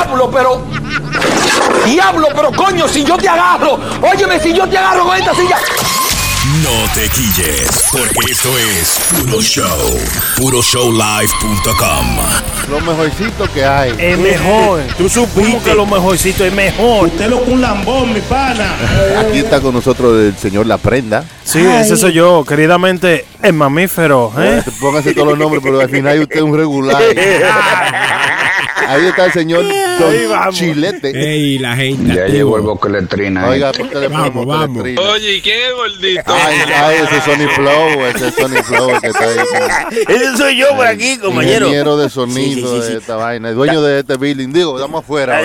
Diablo, pero. Diablo, pero coño, si yo te agarro. Óyeme, si yo te agarro con esta silla. No te quilles, porque esto es Puro Show. PuroShowLive.com. Lo mejorcito que hay. Es mejor. Tú supimos que lo mejorcito es mejor. Usted lo con un lambón, mi pana. Aquí está con nosotros el señor La Prenda. Sí, ese soy yo, queridamente el mamífero. ¿eh? Póngase todos los nombres, pero al final usted es un regular. Ahí está el señor Don. Chilete. Ey, la gente. Ya llegó el boqueletrina. ahí. Oiga, ¿por qué le Vamos, ponemos vamos. teletrina? Oye, ¿y quién es gordito? Ay, ay, ese es Sony Flow, ese es Sony Flow que está ahí. Ese soy yo por aquí, compañero. Ingeniero de sonido Sí, sí, sí, de esta vaina, el dueño de este building. Digo, estamos afuera.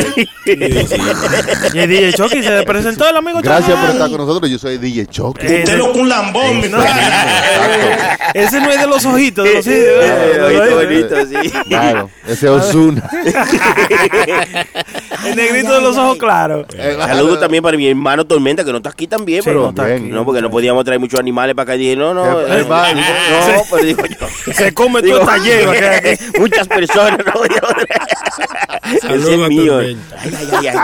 Y el DJ Chucky se le presentó el amigo Gracias por estar con nosotros. Yo soy DJ Chucky. Ese, Usted lo un lambón, mi pana. ese no es de los ojitos, de los Eh, ojitos. Claro, ese es Osuna. El negrito de los ojos claros. Saludos también para mi hermano Tormenta, que no está aquí también, Sí, pero no está aquí. no, porque no podíamos traer muchos animales para acá. Y dije, no, no, Eh, eh, va, no, sí. pero digo yo. Se come todo Digo, el taller. va a quedar aquí. Muchas personas, no voy a Ese Saludos es mío. Tormenta. Ay, ay, ay,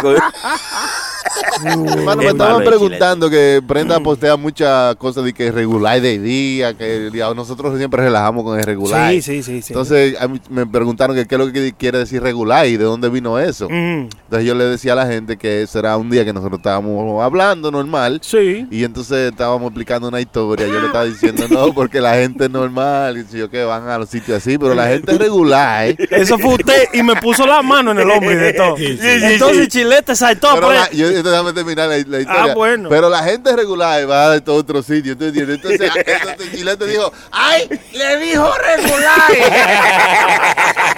me Es estaban preguntando que Brenda postea muchas cosas de que es regular de día, que nosotros siempre relajamos con el regular. Sí, sí, sí. sí. Entonces a mí me preguntaron que qué es lo que quiere decir regular y de dónde vino eso. Mm, Entonces yo le decía a la gente que ese era un día que nosotros estábamos hablando normal. sí. Y entonces estábamos explicando una historia. Yo le estaba diciendo, no, porque la gente es normal. Y yo que van a los sitios así, pero la gente es regular. ¿eh? Eso fue usted y me puso la mano en el hombro y de todo. Sí, sí, Entonces Chilete saltó. Pero pues. la, yo, déjame terminar la, la historia. Ah, bueno. Pero la gente regular va de todo otro sitio. ¿tú entiendes? Entonces, entonces Chilete dijo, ¡ay! Le dijo regular.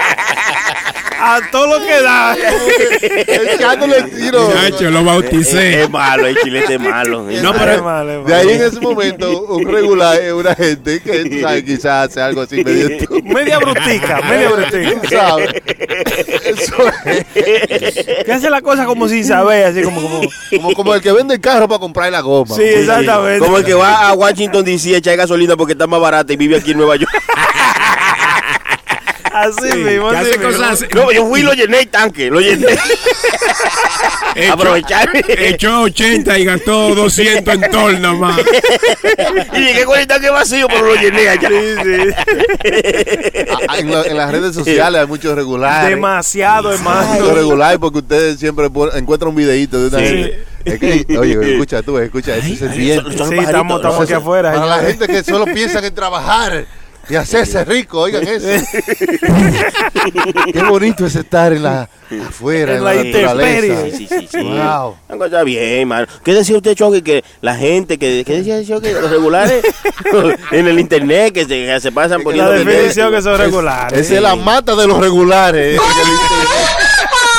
A todo lo que da. Echándole el tiro. Chacho, lo bauticé. Es malo, el chilete es malo. No, pero- Es malo, es De ahí en ese momento, un regular es una gente que tú sabes, quizás hace algo así medio estúpido, Media brutica, media brutica. ¿sabes? Eso es. Que hace la cosa como sin saber, así como, como. Como, como el que vende el carro para comprar la goma. Sí, exactamente. Como el que va a Washington DC a echar gasolina porque está más barata y vive aquí en Nueva York. Así mismo, Que así hace mismo. cosas. No, yo fui y lo llené el tanque, lo llené. Echó- Aprovechar. Echó 80 y gastó 200 en nada más. y llegué con el tanque vacío, pero lo llené allá. Ah, En, la- en las redes sociales hay muchos regulares. Demasiado, Muchos hermano. regulares porque ustedes siempre encuentran un videito de una Sí. gente. Es que, oye, escucha tú, escucha, eso se siente. son Sí, estamos, estamos aquí afuera. Para la gente que solo piensa en trabajar y hacerse rico, oigan eso. Qué bonito es estar en la afuera, En la la, naturaleza. Sí, sí, sí. Wow. Una cosa bien, mano. ¿Qué decía usted, Choque? Que la gente, que, ¿qué decía Choque? Los regulares en el internet que se, que se pasan La poniendo videos. definición que son regulares. Esa es la mata de los regulares.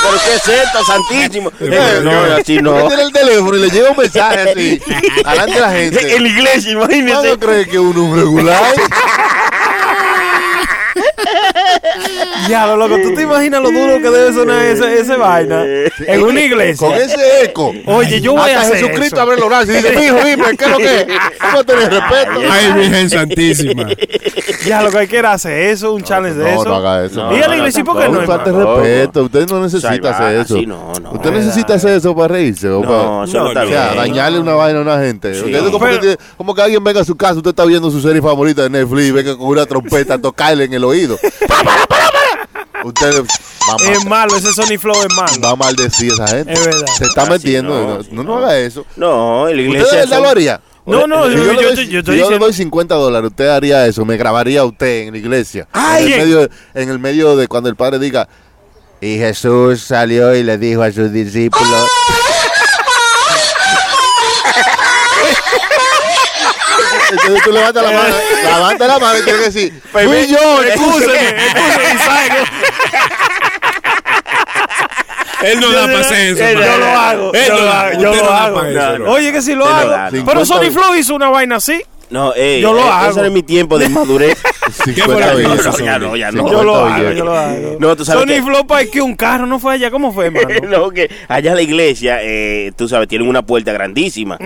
¿Pero qué es esto, santísimo? Eh, no, así no. tiene el teléfono y le llega un mensaje así, adelante de la gente. En la iglesia, imagínese. ¿Cuándo cree que uno es regular? Ya, lo loco, ¿tú te imaginas lo duro que debe sonar ese, ese vaina en una iglesia? Con ese eco. Oye, yo voy a hacer Jesucristo eso. abre los brazos y dice, mijo, dime, ¿qué es lo que es? A tener respeto. Ay, Virgen Santísima. Ya, lo que hay que hacer eso, un challenge de No, eso. no haga eso. Y a la iglesia, ¿por qué no? No falta respeto. Usted no necesita hacer eso. no, no. Usted necesita hacer eso para reírse. O, No, para, eso no está o sea, dañarle una vaina a una gente. Sí. Usted es como, Pero- que, como que alguien venga a su casa, usted está viendo su serie favorita de Netflix y venga con una trompeta a tocarle en el oído. ¡Para, para, para, para! Usted va, a Es ma- malo, ese Sony Flow es malo. va a maldecir a esa gente. Es verdad. Se está Así metiendo. no, No, así no, no. haga eso. No, en la ¿Usted de iglesia. verdad son- lo haría? No, no, Si yo, yo, yo, le doy, estoy- yo si yo le doy 50 dólares, usted haría eso, me grabaría a usted en la iglesia. Ay, en, el medio, en el medio de cuando el padre diga, y Jesús salió y le dijo a sus discípulos. Entonces tú levantas la mano, levanta la mano y tienes que decir, fui yo, escúcheme, Isaac. Él no da para hacer eso. Yo man. lo hago, Él yo no lo da- hago, yo no lo da hago. pa' eso, no. Oye, que si lo hago. da. Pero 50 Sony Flow hizo una vaina así. No, ey, Yo lo eh, hago. Ese era mi tiempo de madurez. 50 fue billetes. eso, ya no, ya no. 50 Yo lo hago, yo lo hago. No, tú sabes Sony que- Flow que un carro, ¿no fue allá? ¿Cómo fue, hermano? no, que allá en la iglesia, eh, tú sabes, tienen una puerta grandísima.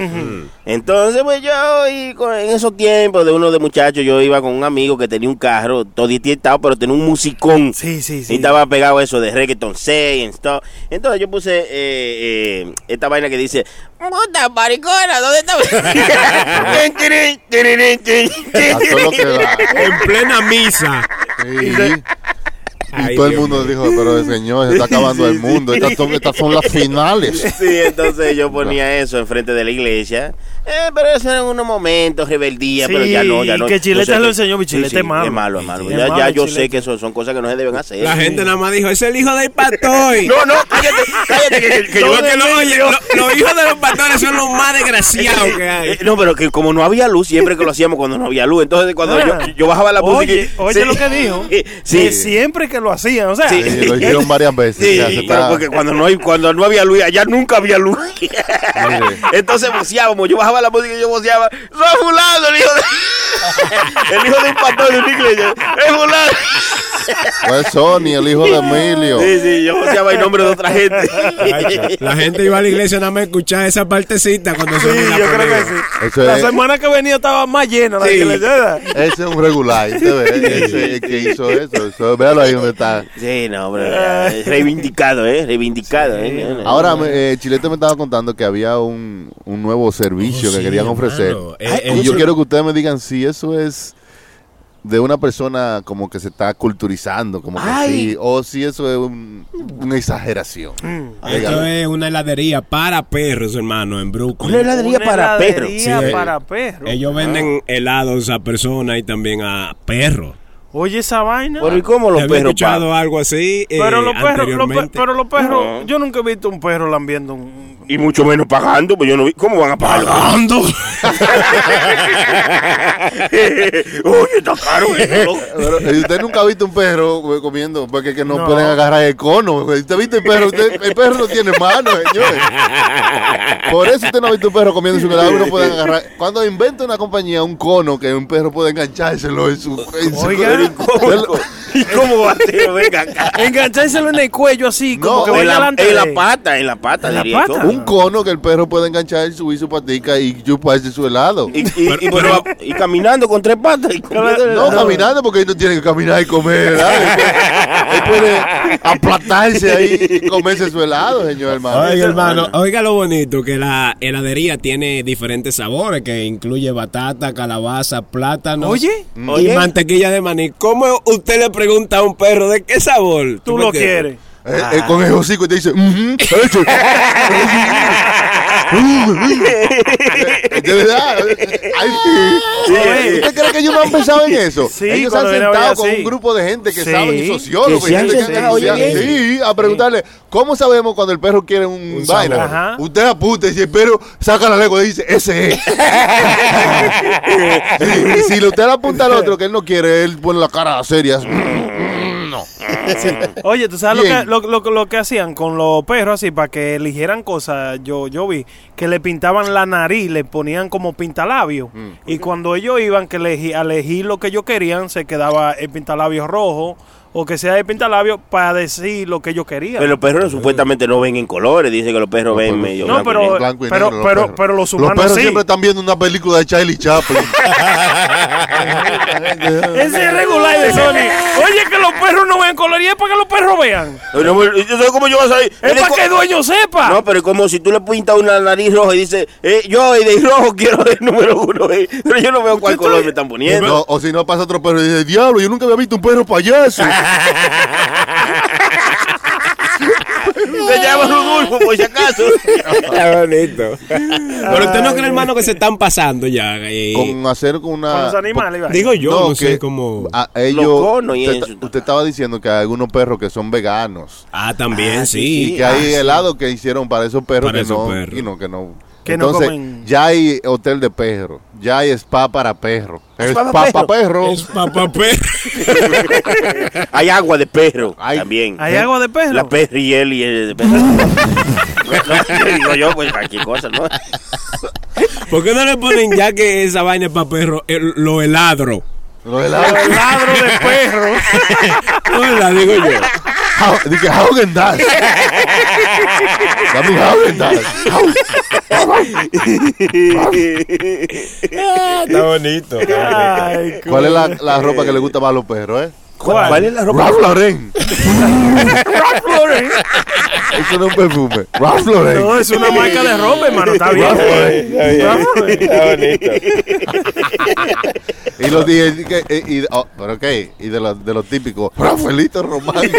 Entonces, pues yo, y con- en esos tiempos de uno de muchachos, yo iba con un amigo que tenía un carro, todo dietado, pero tenía un musicón. Sí, sí, sí. Y estaba pegado eso de reggaeton 6 y stuff. Entonces yo puse eh, eh, esta vaina que dice, puta maricona, ¿dónde está? En plena misa. Sí. Y Ay, todo el mundo dijo, pero señor, se está acabando el mundo. Estas son, estas son las finales. Sí, entonces yo ponía eso enfrente de la iglesia. Eh, pero eso eran unos momentos, rebeldía, Sí, pero ya no, ya no. que Chilete lo que- enseñó, mi Chilete es malo. Es malo, es malo. Sí, ya es malo ya yo Chilete. sé que eso son cosas que no se deben hacer. La gente nada más dijo, es el hijo del pastor. No, no, cállate, cállate, que, que yo Porque lo- oye, lo- los hijos de los pastores son los más desgraciados que hay. Eh, No, pero que como no había luz, siempre que lo hacíamos cuando no había luz. Entonces, cuando Ah. yo, yo bajaba la música. Oye, y- oye sí. lo que dijo. Sí. Que siempre que lo hacían, o sea. Sí. Sí, lo hicieron varias veces. Sí, ya pero porque cuando no, hay, cuando no había luz, allá nunca había luz. Entonces voceábamos, yo bajaba la música y yo voceaba, soy fulano, el hijo de... el hijo de un pastor de una iglesia, es fulano. Fue Sony, el hijo de Emilio. Sí, sí, yo voceaba en nombre de otra gente. La gente iba a la iglesia nada más a escuchar esa partecita cuando Sí, son la yo creo que sí. Eso La es- semana que venía estaba más llena la Sí. iglesia. Ese es un regular. Ve, ese es el que hizo eso. Eso, Véalo ahí donde está. Sí, no, hombre, eh, reivindicado, ¿eh? Reivindicado, ¿eh? Ahora, me- eh, Chilete me estaba contando que había un, un nuevo servicio Oh, que sí, querían ofrecer. hermano. Eh, y eh, yo eso- quiero que ustedes me digan si eso es de una persona como que se está culturizando, como que Ay. sí, o si eso es un- una exageración. Esto Dígame. es una heladería para perros, hermano, en Brooklyn. Una heladería para perros. heladería Sí, eh. para perros. Ellos venden helados a personas y también a perros. Oye, esa vaina. Pero ¿y cómo los perros escuchado algo así eh, pero los perros, los pero los perros, No. yo nunca he visto un perro lambiendo un. Y mucho menos pagando, pues yo no vi. ¿Cómo van a pagar? Pagando. Oye, está caro eso. Pero, usted nunca ha visto un perro eh, comiendo porque que no, No. pueden agarrar el cono. Usted ha visto el perro, Usted- el perro no tiene manos, señores. Por eso usted no ha visto un perro comiendo su helado y no pueden agarrar. Cuando inventa una compañía un cono que un perro puede enganchárselo en su, en su Oiga. Pero ¿y cómo, ¿Y cómo va a ser? Venga acá. Enganchárselo en el cuello así, como No, que en la, delante en la de- pata, en la pata, ¿En la diría pata? yo. Un cono que el perro puede enganchar, subir su patica y chuparse su helado. Y, y, y, pero- y caminando con tres patas. Y No, caminando porque él no tiene que caminar y comer. Él puede aplatarse ahí y comerse su helado, señor hermano. Oiga, hermano, oiga lo bonito que la heladería tiene diferentes sabores que incluye batata, calabaza, plátano. Oye, y Oye. mantequilla de maní. ¿Cómo usted le pregunta a un perro de qué sabor? tú lo quieres. Eh, eh, con el hocico y te dice, "Ujú, hecho". De verdad. Ay, sí. ¿Usted cree que ellos no han pensado en eso? Sí, ellos se han sentado con un grupo de gente que saben y sociólogos. Que y gente que- sí, a preguntarle, ¿cómo sabemos cuando el perro quiere un, Un vaina? sabor. Ajá. Usted apunta y si el perro saca la lengua y dice, ese es. Y si usted le apunta al otro que él no quiere, él pone la cara seria. No. Oye, ¿tú sabes lo que, lo, lo- lo que hacían con los perros así para que eligieran cosas? Yo, yo vi que le pintaban la nariz, le ponían como pintalabio. Mm. Y cuando ellos iban que elegir, a elegir lo que ellos querían, se quedaba el pintalabio rojo o que sea el pintalabio para decir lo que ellos querían. Pero los perros supuestamente no ven en colores. Dicen que los perros ven medio No, blanco y pero- negro. Blanco y pero- los pero- perros. pero los humanos perros sí. siempre están viendo una película de Charlie Chaplin. Ese es regular de Sony. Oye, que los perros no ven color y es para que los perros vean. Pero no, yo sé cómo yo vas a ir. Es para que el dueño sepa. No, pero es como si tú le pintas una nariz roja y dices, eh, yo de rojo quiero el número uno, eh. pero yo no veo cuál color me están poniendo. No, o si no pasa otro perro y dice, diablo, yo nunca había visto un perro payaso. Se llama Rudolfo, por si acaso. Está bonito. Pero usted no cree, hermano, que se están pasando ya. eh, con hacer con una... Con los animales, digo yo, no, No, sé que- cómo. a ellos, Los conos y usted, eso. usted estaba diciendo que hay algunos perros que son veganos. Ah, también, Ah, sí. sí, Y que hay helado que hicieron para esos perros Para que esos no, perros. y no, que no. Que no Entonces, comen. ya hay hotel de perros, ya hay spa para perros, ¿Spa spa para para perros. Es papá perro. Hay agua de perro Hay- también. ¿Hay agua de perro? La perriel y el de perro. No, digo yo, pues cualquier cosa, ¿no? ¿Por qué no le ponen ya que esa vaina es para perro, el- lo heladro? Lo del ladro. El ladro de perro. No, la digo yo. How- Dije, Haugen Dazs. Dame un Haugen Dazs. Está bonito. Ay, ¿Cuál es la, la ropa que le gusta más a los perros, eh? ¿Cuál? ¿Cuál es la ropa? Ralph Lauren. Eso no es un perfume. Ralph Lauren. No, es una marca de ropa, hermano. Está bien. Ralph Lauren. Está bonito. Y los dije, que- eh, y, oh, pero qué, y de los de los típicos, Rafaelito Román.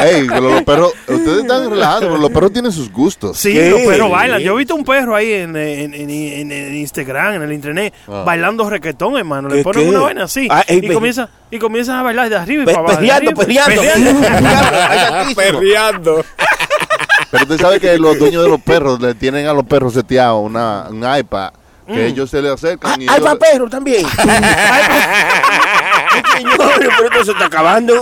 Ey, pero los perros, ustedes están relajados, pero los perros tienen sus gustos. Sí, ¿Qué? los perros bailan. Yo he visto un perro ahí en, en, en- en- en Instagram, en el internet, Ah. bailando reggaetón, hermano. Le ¿Qué, ponen qué? una vaina así. Ah, ey, y, pe- comienza, y comienzan a bailar de arriba y Pe- para abajo. Perreando, perreando. Perreando. Pero usted sabe que los dueños de los perros le tienen a los perros seteados una, un iPad que ellos se le acercan y Hay ellos- perro también. Señor, pero esto se está acabando.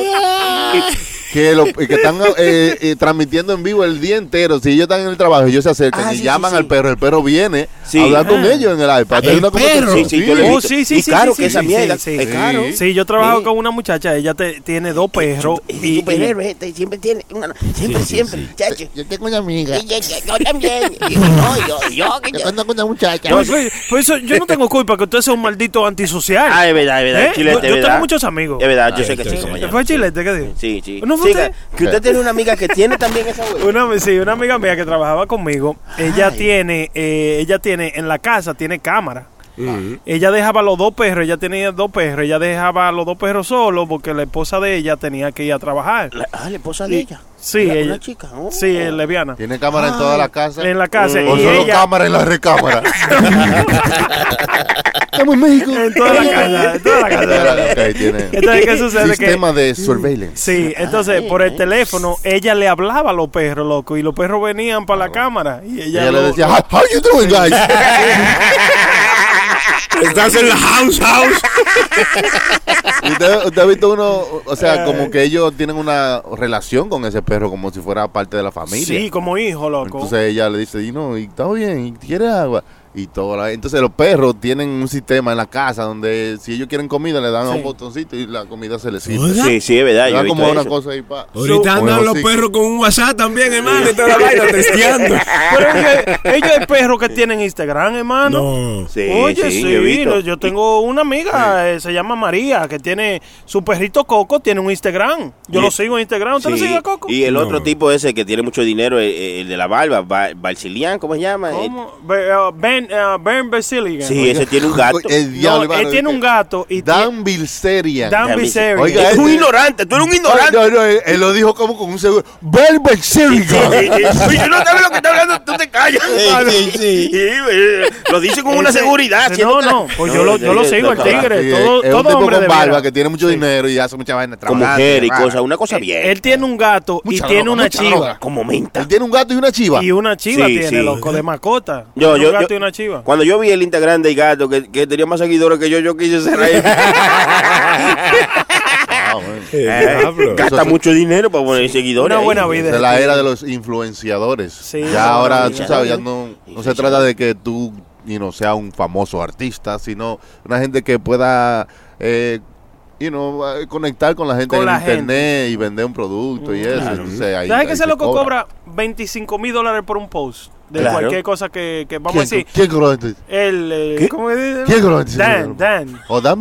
Que, lo- que están eh, eh, transmitiendo en vivo el día entero. Si ellos están en el trabajo, ellos se acercan Ah, y sí, llaman sí, sí. al perro. El perro viene Sí. a hablar con Ah. ellos en el iPad. El perro. Sí, sí, yo lo he Oh, visto. sí, sí, y sí, caro sí, que esa mierda sí, es sí. caro. Sí, yo trabajo Sí. con una muchacha, ella te, tiene dos perros. Y, y- superhéroe, este, siempre tiene una, siempre, siempre, chacho. Yo tengo una amiga. Y yo, yo- también. Y yo, no, yo, yo, Yo yo. ando con una muchacha. Pues, pues, por eso yo no tengo culpa que usted sea un maldito antisocial. Ah, es verdad, es verdad. ¿Eh? Chilete, yo, tengo muchos amigos. Es verdad, yo Ay, sé que sí. entonces, como ¿cómo ¿Te ya. fue Chilete? ¿Qué dijo? Sí, sí. ¿No fue Siga, usted? que usted tiene una amiga que tiene también esa hueá. Una, sí, una amiga mía que trabajaba conmigo, ella tiene, eh, ella tiene en la casa tiene cámara. Ella dejaba los dos perros, ella tenía dos perros, ella dejaba a los dos perros solos porque la esposa de ella tenía que ir a trabajar. La- ah, la esposa de ella. Sí, ella. Una chica. oh. Sí, es lesbiana. Tiene cámara en toda la casa. En la casa. O y solo ella, cámara en la recámara. Estamos en México. en toda la casa, en toda la casa. Ok, tiene Entonces, ¿qué sucede? Que, sistema de surveillance. sí, entonces por el teléfono ella le hablaba a los perros, loco, y los perros venían para la cámara. Y ella, Ella le decía, "How- how you doing, guys? Estás en la house, house. ¿Usted, usted ha visto uno, o sea, como que ellos tienen una relación con ese perro como si fuera parte de la familia. Sí, como hijo, loco. Entonces ella le dice, y no, y está bien, y quiere agua. Y todo la- Entonces los perros tienen un sistema en la casa donde si ellos quieren comida le dan a Sí. un botoncito y la comida se les sirve. Sí, sí, es verdad. Yo como una eso. cosa ahí pa. Ahorita andan los perros con un WhatsApp también, hermano, y toda la vaina testeando. Pero ellos, ellos hay perros que tienen Instagram, hermano. No. Sí, Oye, sí, yo visto. tengo una amiga, eh, se llama María, que tiene su perrito Coco, tiene un Instagram. Yo lo sigo en Instagram. ¿Usted lo sigue a Coco? Y el No. otro tipo ese que tiene mucho dinero, el, el de la barba, Ba- Balsilian, ¿cómo se llama? ¿Cómo? Ben, uh, ben. Sí, ese tiene un gato. El No, diablo, él hermano, tiene un gato y Dan Bilzerian. Dan Bilzerian. Oiga, es un ese- ignorante, tú eres un Ay, ignorante. no, no, él, él lo dijo como con un seguro. Bel Bilzerian. Tú no sabes lo que está hablando, tú te callas. sí, sí. Sí, eh, lo dice con una seguridad. No, no, pues yo lo, yo lo sigo, el no, tigre. Sí, todo es todo un tipo hombre con de barba que tiene mucho dinero y hace mucha vaina Con mujer y cosas, una cosa bien. Él tiene un gato y tiene una chiva. como menta. Él tiene un gato y una chiva. Y una chiva Sí, tiene, sí. loco, de mascota. Yo, yo, yo- una chiva. Cuando yo vi el Instagram del gato que, que tenía más seguidores que yo, yo quise cerrar. Ah, bueno. Eh. Gasta Eso- mucho dinero para poner seguidores. Una ahí. buena vida. de la era de los influenciadores. Sí, ya ahora, no, tú sabes, ya no, no se trata de que tú you know, sea un famoso artista, sino una gente que pueda eh, you know, conectar con la gente Con en la internet y vender un producto y eso. Entonces, ahí- ¿Sabes ahí que ese se loco cobra. cobra 25 mil dólares por un post? De Claro. cualquier cosa que, que vamos a ¿Quién, decir. ¿Quién cobró 25? El, eh, ¿Qué? ¿Cómo es? ¿Quién cobró 25 Dan, Dan. ¿O Dan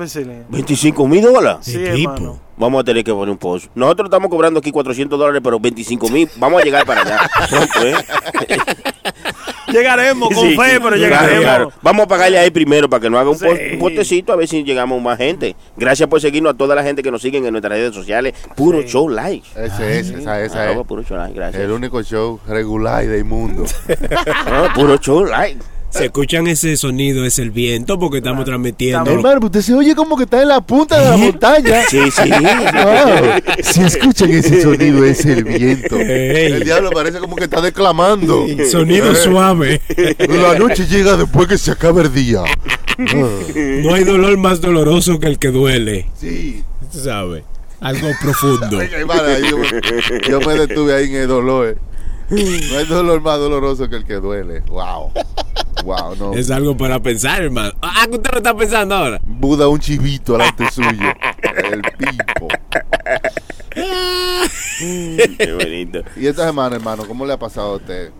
decirle. 25 mil dólares. Sí, ¿Qué hermano. Vamos a tener que poner un post. Nosotros estamos cobrando aquí 400 dólares, pero 25 mil. Vamos a llegar para allá. Pronto, ¿eh? Llegaremos con Sí, fe, pero claro, llegaremos. claro. Vamos a pagarle ahí primero para que nos haga un, Sí. post- un postecito a ver si llegamos más gente. Gracias por seguirnos a toda la gente que nos siguen en nuestras redes sociales. Puro Sí. show live. Ese es, esa, esa es. puro show live, gracias. El único show regular del mundo. Ah, puro show live. Se escuchan ese sonido, es el viento, porque estamos transmitiendo. Hermano, usted se oye como que está en la punta de la montaña. Sí, sí. Wow. Si escuchan ese sonido, es el viento. Ey. El diablo parece como que está declamando. Sonido Eh, suave. La noche llega después que se acaba el día. No hay dolor más doloroso que el que duele. Sí. Tú sabes. Algo profundo. Ay, hermano, yo, me- yo me detuve ahí en el dolor. No hay dolor más doloroso que el que duele. Wow. Wow, no. Es algo para pensar, hermano. Ah, que usted lo está pensando ahora. Buda un chivito delante suyo. El pipo. Qué bonito. Y esta semana, hermano, ¿cómo le ha pasado a usted?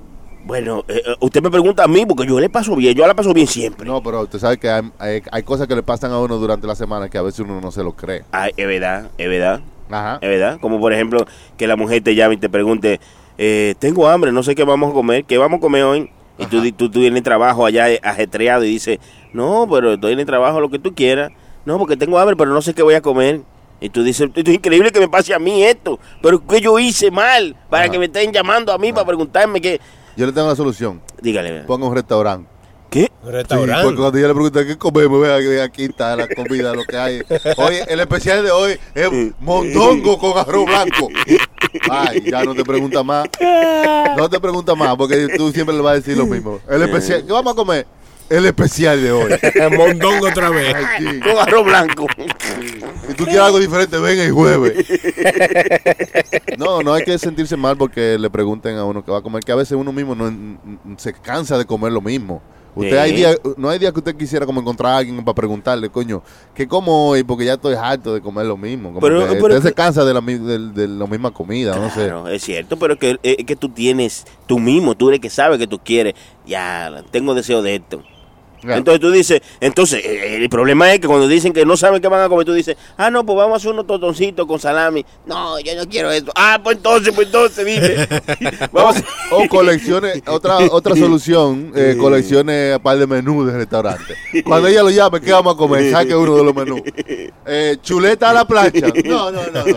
Bueno, eh, eh, usted me pregunta a mí porque yo le paso bien, yo la paso bien siempre. No, pero usted sabe que hay, hay- hay cosas que le pasan a uno durante la semana que a veces uno no se lo cree. Ay, es verdad, es verdad, Ajá. es verdad. Como por ejemplo que la mujer te llame y te pregunte, eh, tengo hambre, no sé qué vamos a comer, ¿qué vamos a comer hoy? Y tú, tú, tú en el trabajo allá eh, ajetreado y dices, no, pero estoy en el trabajo lo que tú quieras. No, porque tengo hambre, pero no sé qué voy a comer. Y tú dices, esto es increíble que me pase a mí esto, pero ¿qué yo hice mal para Ajá. que me estén llamando a mí para preguntarme qué? Yo le tengo la solución. Dígale, Ponga un restaurante. ¿Qué? Sí, porque cuando yo le pregunté qué comemos, vea que aquí está la comida, lo que hay. Oye, el especial de hoy es mondongo con arroz blanco. Ay, ya no te pregunta más. No te pregunta más, porque tú siempre le vas a decir lo mismo. El especial, ¿qué vamos a comer? El especial de hoy. Mondongo otra vez. Ay, sí. Con arroz blanco. Si tú quieres algo diferente, ven el jueves. No, no hay que sentirse mal porque le pregunten a uno que va a comer, que a veces uno mismo no, se cansa de comer lo mismo. Usted hay no hay días que usted quisiera como encontrar a alguien para preguntarle, coño, ¿qué como hoy? Porque ya estoy harto de comer lo mismo. Como Pero- que pero usted se cansa de la, de, de la misma comida, no sé. Es cierto, pero que, es que tú tienes, tú mismo, tú eres que sabes que tú quieres. Ya, tengo deseo de esto. Entonces tú dices, entonces eh, el problema es que cuando dicen que no saben qué van a comer, tú dices, ah, no, pues vamos a hacer unos totoncitos con salami. No, yo no quiero eso. Ah, pues entonces, pues entonces, dime. vamos a- O coleccione, otra otra solución, eh, coleccione un par de menús de restaurante. Cuando ella lo llame, ¿qué vamos a comer? Saque uno de los menús. Eh, chuleta a la plancha. No, no, no. no.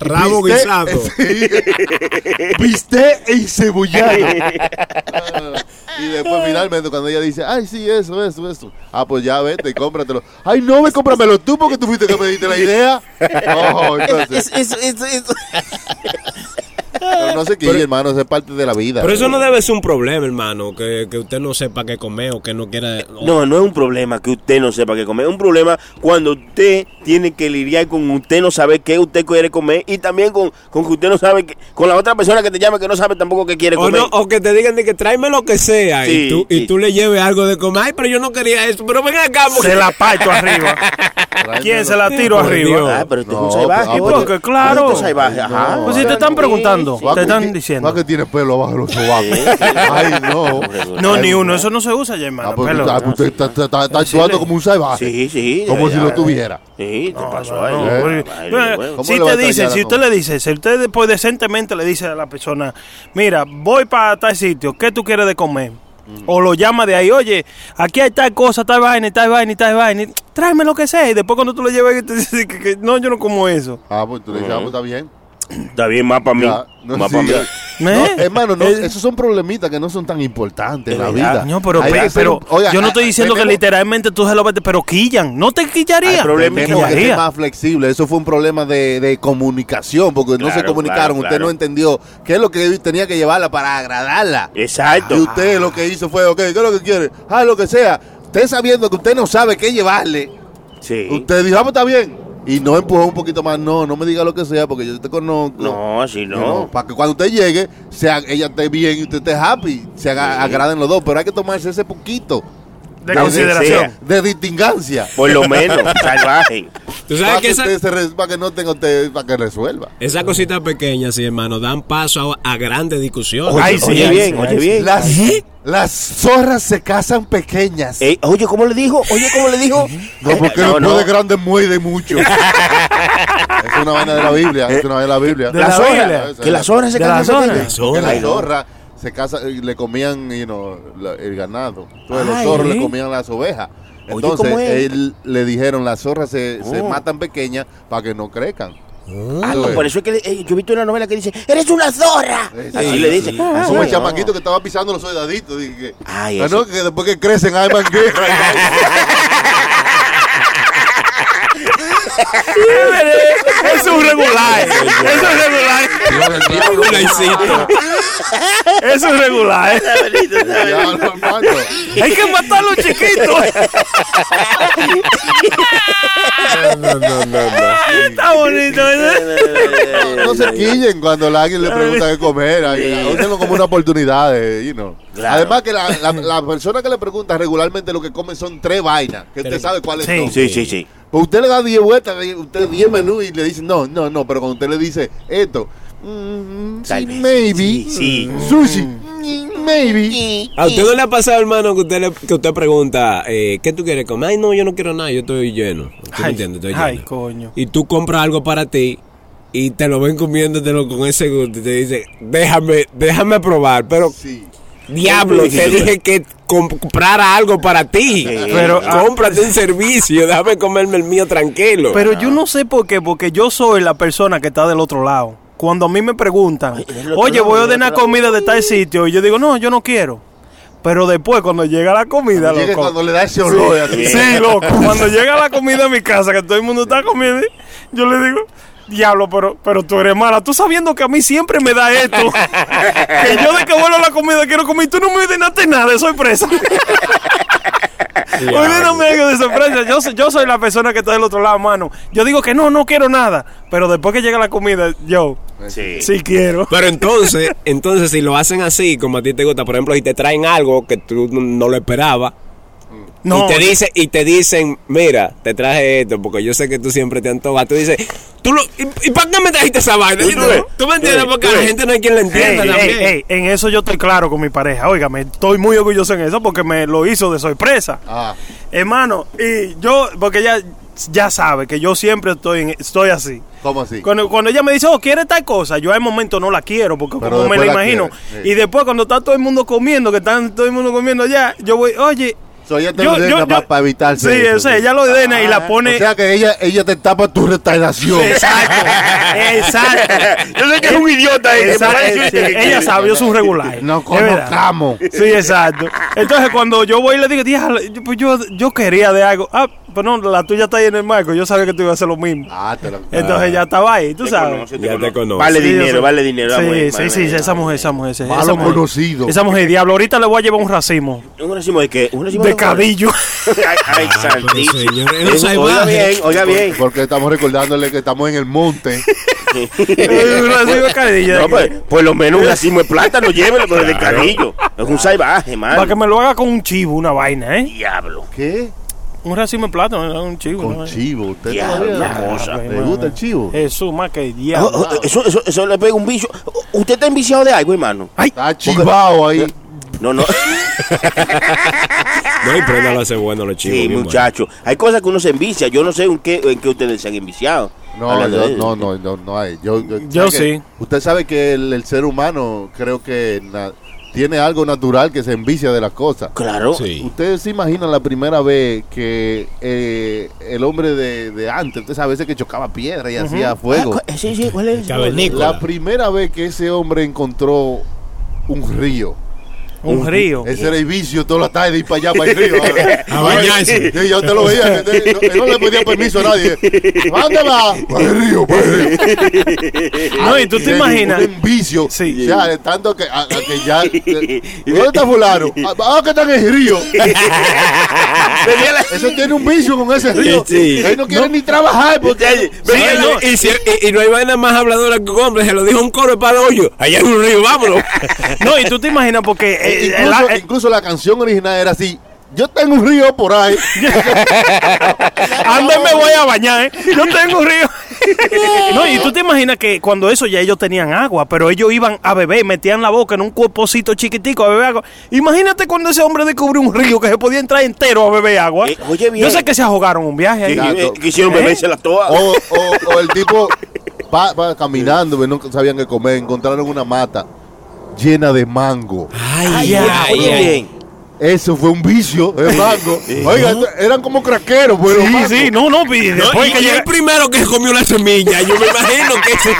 Rabo guisado. Sí. Bistec encebollado. Ah, y después finalmente cuando ella dice, ay, sí, eso, eso, eso. Ah, pues ya vete y cómpratelo. Ay, no, ve, cómpramelo tú porque tú fuiste que me diste la idea. Oh, entonces, Eso, eso, eso. Pero no se quille, hermano, eso es parte de la vida. Pero eso no debe ser un problema, hermano. Que, que usted no sepa qué comer o que no quiera. No, no es un problema que usted no sepa qué comer. Es un problema cuando usted tiene que lidiar con usted no sabe qué usted quiere comer y también con, con que usted no sabe, que, con la otra persona que te llama que no sabe tampoco qué quiere O, comer. no, o que te digan de que tráeme lo que sea Sí, y, tú, sí. y tú le lleves algo de comer. Ay, pero yo no quería eso. Pero ven acá. porque- Se la parto arriba. ¿Quién se la tiro arriba? Ah, pero usted es No, un salvaje. pues, oye. porque claro. Es salvaje, ajá. Pues si te están preguntando, Te están diciendo. que tiene pelo abajo de los sobacos. Ay, no. No, ni uno, eso no se usa ya, hermano. Ah, pues, Pelo. ah, pues usted está, está- está- está actuando como un salvaje. Sí, sí. Como ya, si lo tuviera. Sí, te pasó ahí. ¿Eh? porque- Baile, bueno, bueno. ¿Cómo si te dice, tallar a si usted le dice, si usted después decentemente le dice a la persona, mira, voy para tal sitio, ¿qué tú quieres de comer? O lo llama de ahí, oye, aquí hay tal cosa, tal vaina, tal vaina, tal vaina, tráeme lo que sea. Y después cuando tú le llevas, te dice que, que no, yo no como eso. Ah, pues tú le dices, ah, pues está bien. Está bien, más para mí. Ya, no, más sí, para mí. No, hermano, no, Eh, esos son problemitas que no son tan importantes en la Es vida. No, pero, pe- pero un- oiga, yo no estoy diciendo que literalmente tú se lo metes, pero quillan. ¿No te quillaría? problema Me tenemos que quillaría. más flexible. Eso fue un problema de, de comunicación, porque no se comunicaron. claro, Usted claro. no entendió qué es lo que tenía que llevarla para agradarla. Exacto. Y usted lo que hizo fue, ok, ¿qué es lo que quiere? Ah, lo que sea. Usted sabiendo que usted no sabe qué llevarle, Sí. usted dijo, ah, pues está bien. Y no empujó un poquito más. No, no me diga lo que sea, porque yo te conozco. No, así no. para que cuando usted llegue, sea, ella esté bien y usted esté happy, se haga- agraden los dos. Pero hay que tomarse ese poquito De consideración. sea. de distingancia. Por lo menos, salvaje. Tú Para sabes que, que esa, usted se re- para que no tenga usted, para que resuelva. esas cositas pequeñas, sí, hermano, dan paso a, a grandes discusiones. Oye, Ay, sí, oye bien, sí, oye bien. Las, las zorras se casan pequeñas. Ey, oye, ¿cómo le dijo? Oye, ¿cómo le dijo? No, porque No, después no. de grandes muerde mucho. es una vaina de la Biblia. Es una vaina de la Biblia. De La la zorra. Biblia. Que las horas se casan pequeñas. Que Zorra. la zorra se casa y le comían you know, la- el ganado. Entonces los Ay, zorros ¿eh? le comían las ovejas. Entonces él le dijeron las zorras se, se Oh. matan pequeñas para que no crezcan. Ah, no, por eso es que eh, yo he visto una novela que dice, ¡Eres una zorra! Sí, Así sí, le dice. sí. Ah, Es como el chamaquito no. que estaba pisando los soldaditos. Dije Ay, ah, no, que después que crecen hay manguera. Es un regular. Es un regular. Es regular, ¿eh? Diablo, hermano. Hay que matar a los chiquitos. No, no, no, no. Está bonito. ¿eh? No se quillen cuando alguien le pregunta qué comer. ahí, Úsenlo como una oportunidad. de, you know. Claro. Además que la, la- la persona que le pregunta regularmente lo que come son tres vainas. Que usted sabe cuáles Sí. son. Sí, sí, sí. Pues usted le da 10 vueltas, usted 10 menús y le dice, no, no, no, pero cuando usted le dice esto, mm, Tal sí, vez. maybe, Sí, sí. sushi, mm, maybe. ¿A usted no le ha pasado, hermano, que usted, le- que usted pregunta, eh, ¿qué tú quieres comer? Ay, no, yo no quiero nada, yo estoy lleno. ¿Tú me Ay? Estoy ay, lleno. coño. Y tú compras algo para ti y te lo ven comiéndotelo con ese gusto y te dice, déjame, déjame probar. Pero, Sí. Diablo, te dije que comprara algo para ti. Pero- cómprate un servicio, déjame comerme el mío tranquilo. Pero yo no sé por qué, porque yo soy la persona que está del otro lado. Cuando a mí me preguntan, oye, lado, voy a ordenar otro lado". comida de tal sitio, y yo digo, no, yo no quiero. Pero después, cuando llega la comida, loco. cuando le da ese olor. así. Sí, loco. Cuando llega la comida a mi casa, que todo el mundo está comiendo, yo le digo, diablo, pero, pero tú eres mala. Tú sabiendo que a mí siempre me da esto. que yo de que vuelvo a la comida quiero comer y tú no me ordenaste nada de sorpresa. Ordéname algo de sorpresa. Yo, soy- yo soy la persona que está del otro lado, mano. Yo digo que no, no quiero nada. Pero después que llega la comida, yo Sí. sí quiero. Pero entonces, entonces si lo hacen así, como a ti te gusta, por ejemplo, si te traen algo que tú no lo esperabas, No, y te dice y te dicen, mira, te traje esto porque yo sé que tú siempre te antojas. Tú dices, tú lo, ¿y, y para qué me trajiste esa vaina? Tú ¿Y tú, ves, tú me entiendes porque la gente no hay quien la entienda ey, también. ey, en eso yo estoy claro con mi pareja. Óigame, estoy muy orgulloso en eso porque me lo hizo de sorpresa. Ah, Hermano, y yo, porque ella ya sabe que yo siempre estoy, en- estoy así. ¿cómo así? Cuando, cuando ella me dice, oh, ¿quiere tal cosa? Yo al momento no la quiero, porque Pero como me la la imagino. quiere, sí. Y después cuando está todo el mundo comiendo, que están todo el mundo comiendo ya, yo voy, oye... So, ella te yo- lo ordena yo- pa- yo- para evitarse Sí, eso, o sea, ella lo ordena y la O pone... sea que ella, ella te tapa tu retardación. Exacto, exacto. Yo sé que es un idiota. Exacto, para sí, ella sabe, yo soy un regular. No conozcamos. Sí, exacto. Entonces, cuando yo voy y le digo, "Diablo, yo, pues yo, yo quería de algo. Ah, pues no, la tuya está ahí en el marco. Yo sabía que tú ibas a hacer lo mismo. Ah, te lo Entonces ya estaba ahí, tú Te sabes. conoce, Ya te conoce. conoce. Vale Sí, yo dinero, vale dinero. Sí, vale, sí, vale. sí, esa mujer, esa mujer. Esa, Malo esa mujer. conocido. Esa mujer, diablo. Ahorita le voy a llevar un racimo ¿Un racimo de qué? ¿Un racimo de cadillo. Ay, ay, Ah, pero santísimo. señor, Oiga bien, oiga bien. Porque estamos recordándole que estamos en el monte. un racimo de cadillo. No, pues, por lo menos un racimo de plátano, llévelo, pero de cadillo. Es un salvaje, Para que man. me lo haga con un chivo, una vaina, ¿eh? Diablo. ¿Qué? Un racimo de plátano, un chivo. Con chivo. ¿Usted todavía- una cosa. ¿Le gusta el chivo? Jesús, más que Oh, diablo. oh, Eso, eso, eso le pega un bicho. ¿Usted está enviciado de algo, hermano? Ay, Está chivado ahí. No, no. No, y prenda lo hace bueno los chivos. Sí, bien muchacho. Hay cosas que uno se envicia. Yo no sé en qué, en qué ustedes se han enviciado. No, yo- no, no, no, no hay. Yo, yo, ¿sabe sí. Usted sabe que el, el ser humano creo que na- tiene algo natural que se envicia de las cosas. Claro. Sí. Ustedes se imaginan la primera vez que eh, el hombre de, de antes, usted sabe, ese que chocaba piedra y hacía fuego. Ah, sí, sí, ¿cuál es? La primera vez que ese hombre encontró un río. Un río. Ese era el vicio toda la tarde ir para allá, para el río. A bañarse. Sí, yo te lo veía, que te- no, le pedía permiso a nadie. ¿Para dónde va? Para el río, para el río. No, y tú te Era imaginas. Un vicio. Sí. O sea, de tanto que, a- a que ya. eh, ¿Dónde está Fulano? Ah, ah, que está en el río. Eso tiene un vicio con ese río. Sí. Él no quiere ni trabajar porque. Sí, no, y, si- y- y no hay vaina más habladora que un hombre, se lo dijo un coro para hoyo. Allá en un río, vámonos. No, y tú te imaginas porque. Eh, Eh, incluso, la canción original era así. Yo tengo un río por ahí. Anda y me voy a bañar, ¿eh? Yo tengo un río. No, y tú te imaginas que cuando eso ya ellos tenían agua, pero ellos iban a beber, metían la boca en un cuerpocito chiquitico a beber agua. Imagínate cuando ese hombre descubrió un río que se podía entrar entero a beber agua. Eh, oye, bien. Yo sé que se ahogaron un viaje ahí. Eh, Quisieron beberse las todas. O, o- o el tipo va, va caminando, no sabían qué comer, encontraron una mata llena de mango. Ay, Oye, bien. Eso fue un vicio, el mango. Oiga, eran como craqueros, los Sí, mangos. sí, no, no, y No, después y, que y llega- el primero que comió la semilla, yo me imagino que ese-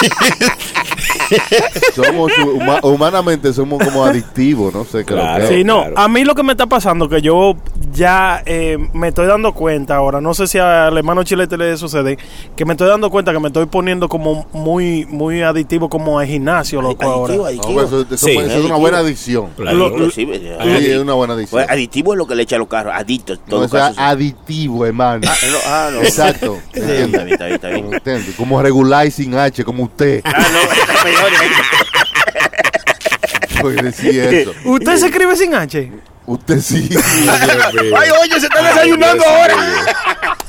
Somos huma- humanamente somos como adictivos, no sé qué Claro. es. Sí, no, claro. a mí lo que me está pasando que yo ya eh, me estoy dando cuenta ahora, no sé si al hermano Chilete le sucede, que me estoy dando cuenta que me estoy poniendo como muy muy adictivo como al gimnasio, loco, ahora. Adictivo, No, adictivo. pues eso, eso Sí. puede ser una buena adicción. Claro. Lo- lo- Sí, es una buena adicción. Pues, adictivo es lo que le echa a los carros, No, todo es caso, sí. aditivo, hermano. Ah, no, ah, no. Exacto. Sí, está bien, está bien, está bien. ¿Entiendes? Como regular y sin H, como usted. Ah, no, ¿Usted se escribe sin H? Usted sí. Ay, oye, se está desayunando ahora.